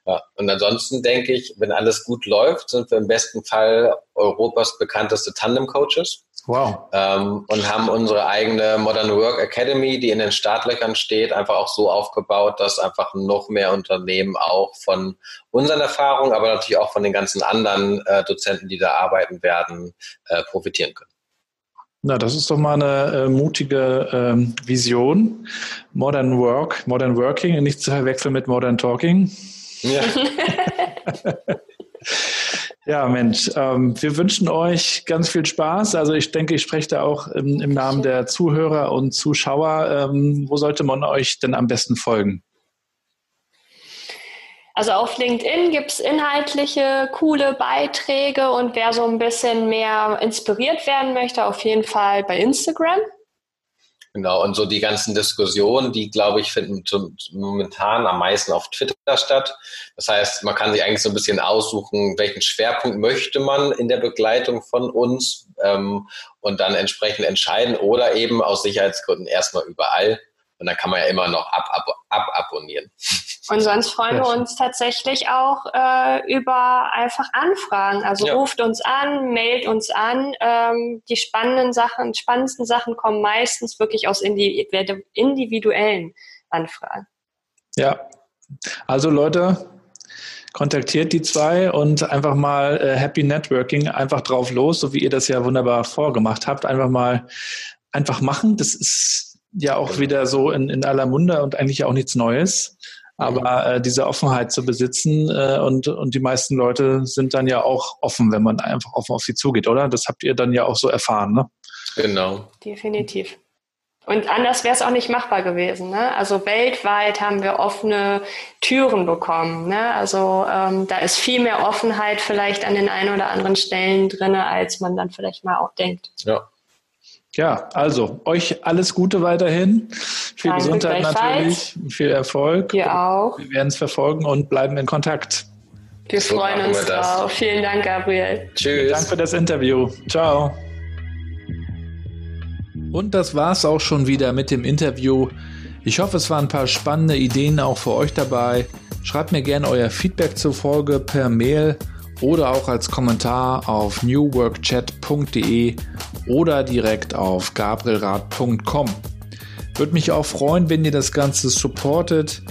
[SPEAKER 4] Ja, und ansonsten denke ich, wenn alles gut läuft, sind wir im besten Fall Europas bekannteste Tandem-Coaches.
[SPEAKER 2] Wow.
[SPEAKER 4] Ähm, und haben unsere eigene Modern Work Academy, die in den Startlöchern steht, einfach auch so aufgebaut, dass einfach noch mehr Unternehmen auch von unseren Erfahrungen, aber natürlich auch von den ganzen anderen äh, Dozenten, die da arbeiten werden, äh, profitieren können.
[SPEAKER 2] Na, das ist doch mal eine äh, mutige ähm, Vision. Modern Work, Modern Working, nicht zu verwechseln mit Modern Talking. Ja. ja, Mensch, ähm, wir wünschen euch ganz viel Spaß. Also ich denke, ich spreche da auch im, im Namen der Zuhörer und Zuschauer. Ähm, wo sollte man euch denn am besten folgen?
[SPEAKER 3] Also auf LinkedIn gibt es inhaltliche, coole Beiträge und wer so ein bisschen mehr inspiriert werden möchte, auf jeden Fall bei Instagram.
[SPEAKER 4] Genau, und so die ganzen Diskussionen, die, glaube ich, finden momentan am meisten auf Twitter statt. Das heißt, man kann sich eigentlich so ein bisschen aussuchen, welchen Schwerpunkt möchte man in der Begleitung von uns ähm, und dann entsprechend entscheiden oder eben aus Sicherheitsgründen erstmal überall. Und dann kann man ja immer noch ab, ab, ab abonnieren.
[SPEAKER 3] Und sonst freuen wir uns tatsächlich auch äh, über einfach Anfragen. Also ja. ruft uns an, mailt uns an. Ähm, die spannenden Sachen, spannendsten Sachen kommen meistens wirklich aus individuellen Anfragen.
[SPEAKER 2] Ja, also Leute, kontaktiert die zwei und einfach mal äh, Happy Networking, einfach drauf los, so wie ihr das ja wunderbar vorgemacht habt. Einfach mal einfach machen. Das ist ja auch wieder so in, in aller Munde und eigentlich auch nichts Neues. Aber äh, diese Offenheit zu besitzen äh, und, und die meisten Leute sind dann ja auch offen, wenn man einfach offen auf sie zugeht, oder? Das habt ihr dann ja auch so erfahren, ne?
[SPEAKER 4] Genau.
[SPEAKER 3] Definitiv. Und anders wäre es auch nicht machbar gewesen. Ne? Also weltweit haben wir offene Türen bekommen. Ne? Also ähm, da ist viel mehr Offenheit vielleicht an den einen oder anderen Stellen drin, als man dann vielleicht mal auch denkt.
[SPEAKER 4] Ja.
[SPEAKER 2] Ja, also euch alles Gute weiterhin. Viel Danke Gesundheit natürlich, viel Erfolg.
[SPEAKER 3] Ihr auch.
[SPEAKER 2] Wir werden es verfolgen und bleiben in Kontakt.
[SPEAKER 3] Wir so freuen uns wir drauf. Vielen Dank, Gabriel.
[SPEAKER 2] Tschüss. Danke für das Interview. Ciao. Und das war's auch schon wieder mit dem Interview. Ich hoffe, es waren ein paar spannende Ideen auch für euch dabei. Schreibt mir gerne euer Feedback zur Folge per Mail oder auch als Kommentar auf newworkchat.de oder direkt auf gabrielrad.com. Würde mich auch freuen, wenn ihr das Ganze supportet,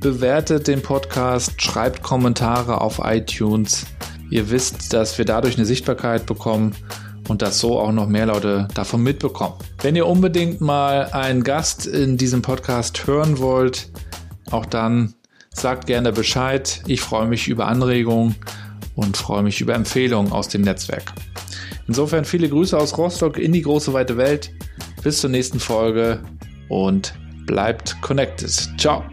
[SPEAKER 2] bewertet den Podcast, schreibt Kommentare auf iTunes. Ihr wisst, dass wir dadurch eine Sichtbarkeit bekommen und dass so auch noch mehr Leute davon mitbekommen. Wenn ihr unbedingt mal einen Gast in diesem Podcast hören wollt, auch dann sagt gerne Bescheid. Ich freue mich über Anregungen und freue mich über Empfehlungen aus dem Netzwerk. Insofern viele Grüße aus Rostock in die große weite Welt. Bis zur nächsten Folge und bleibt connected. Ciao.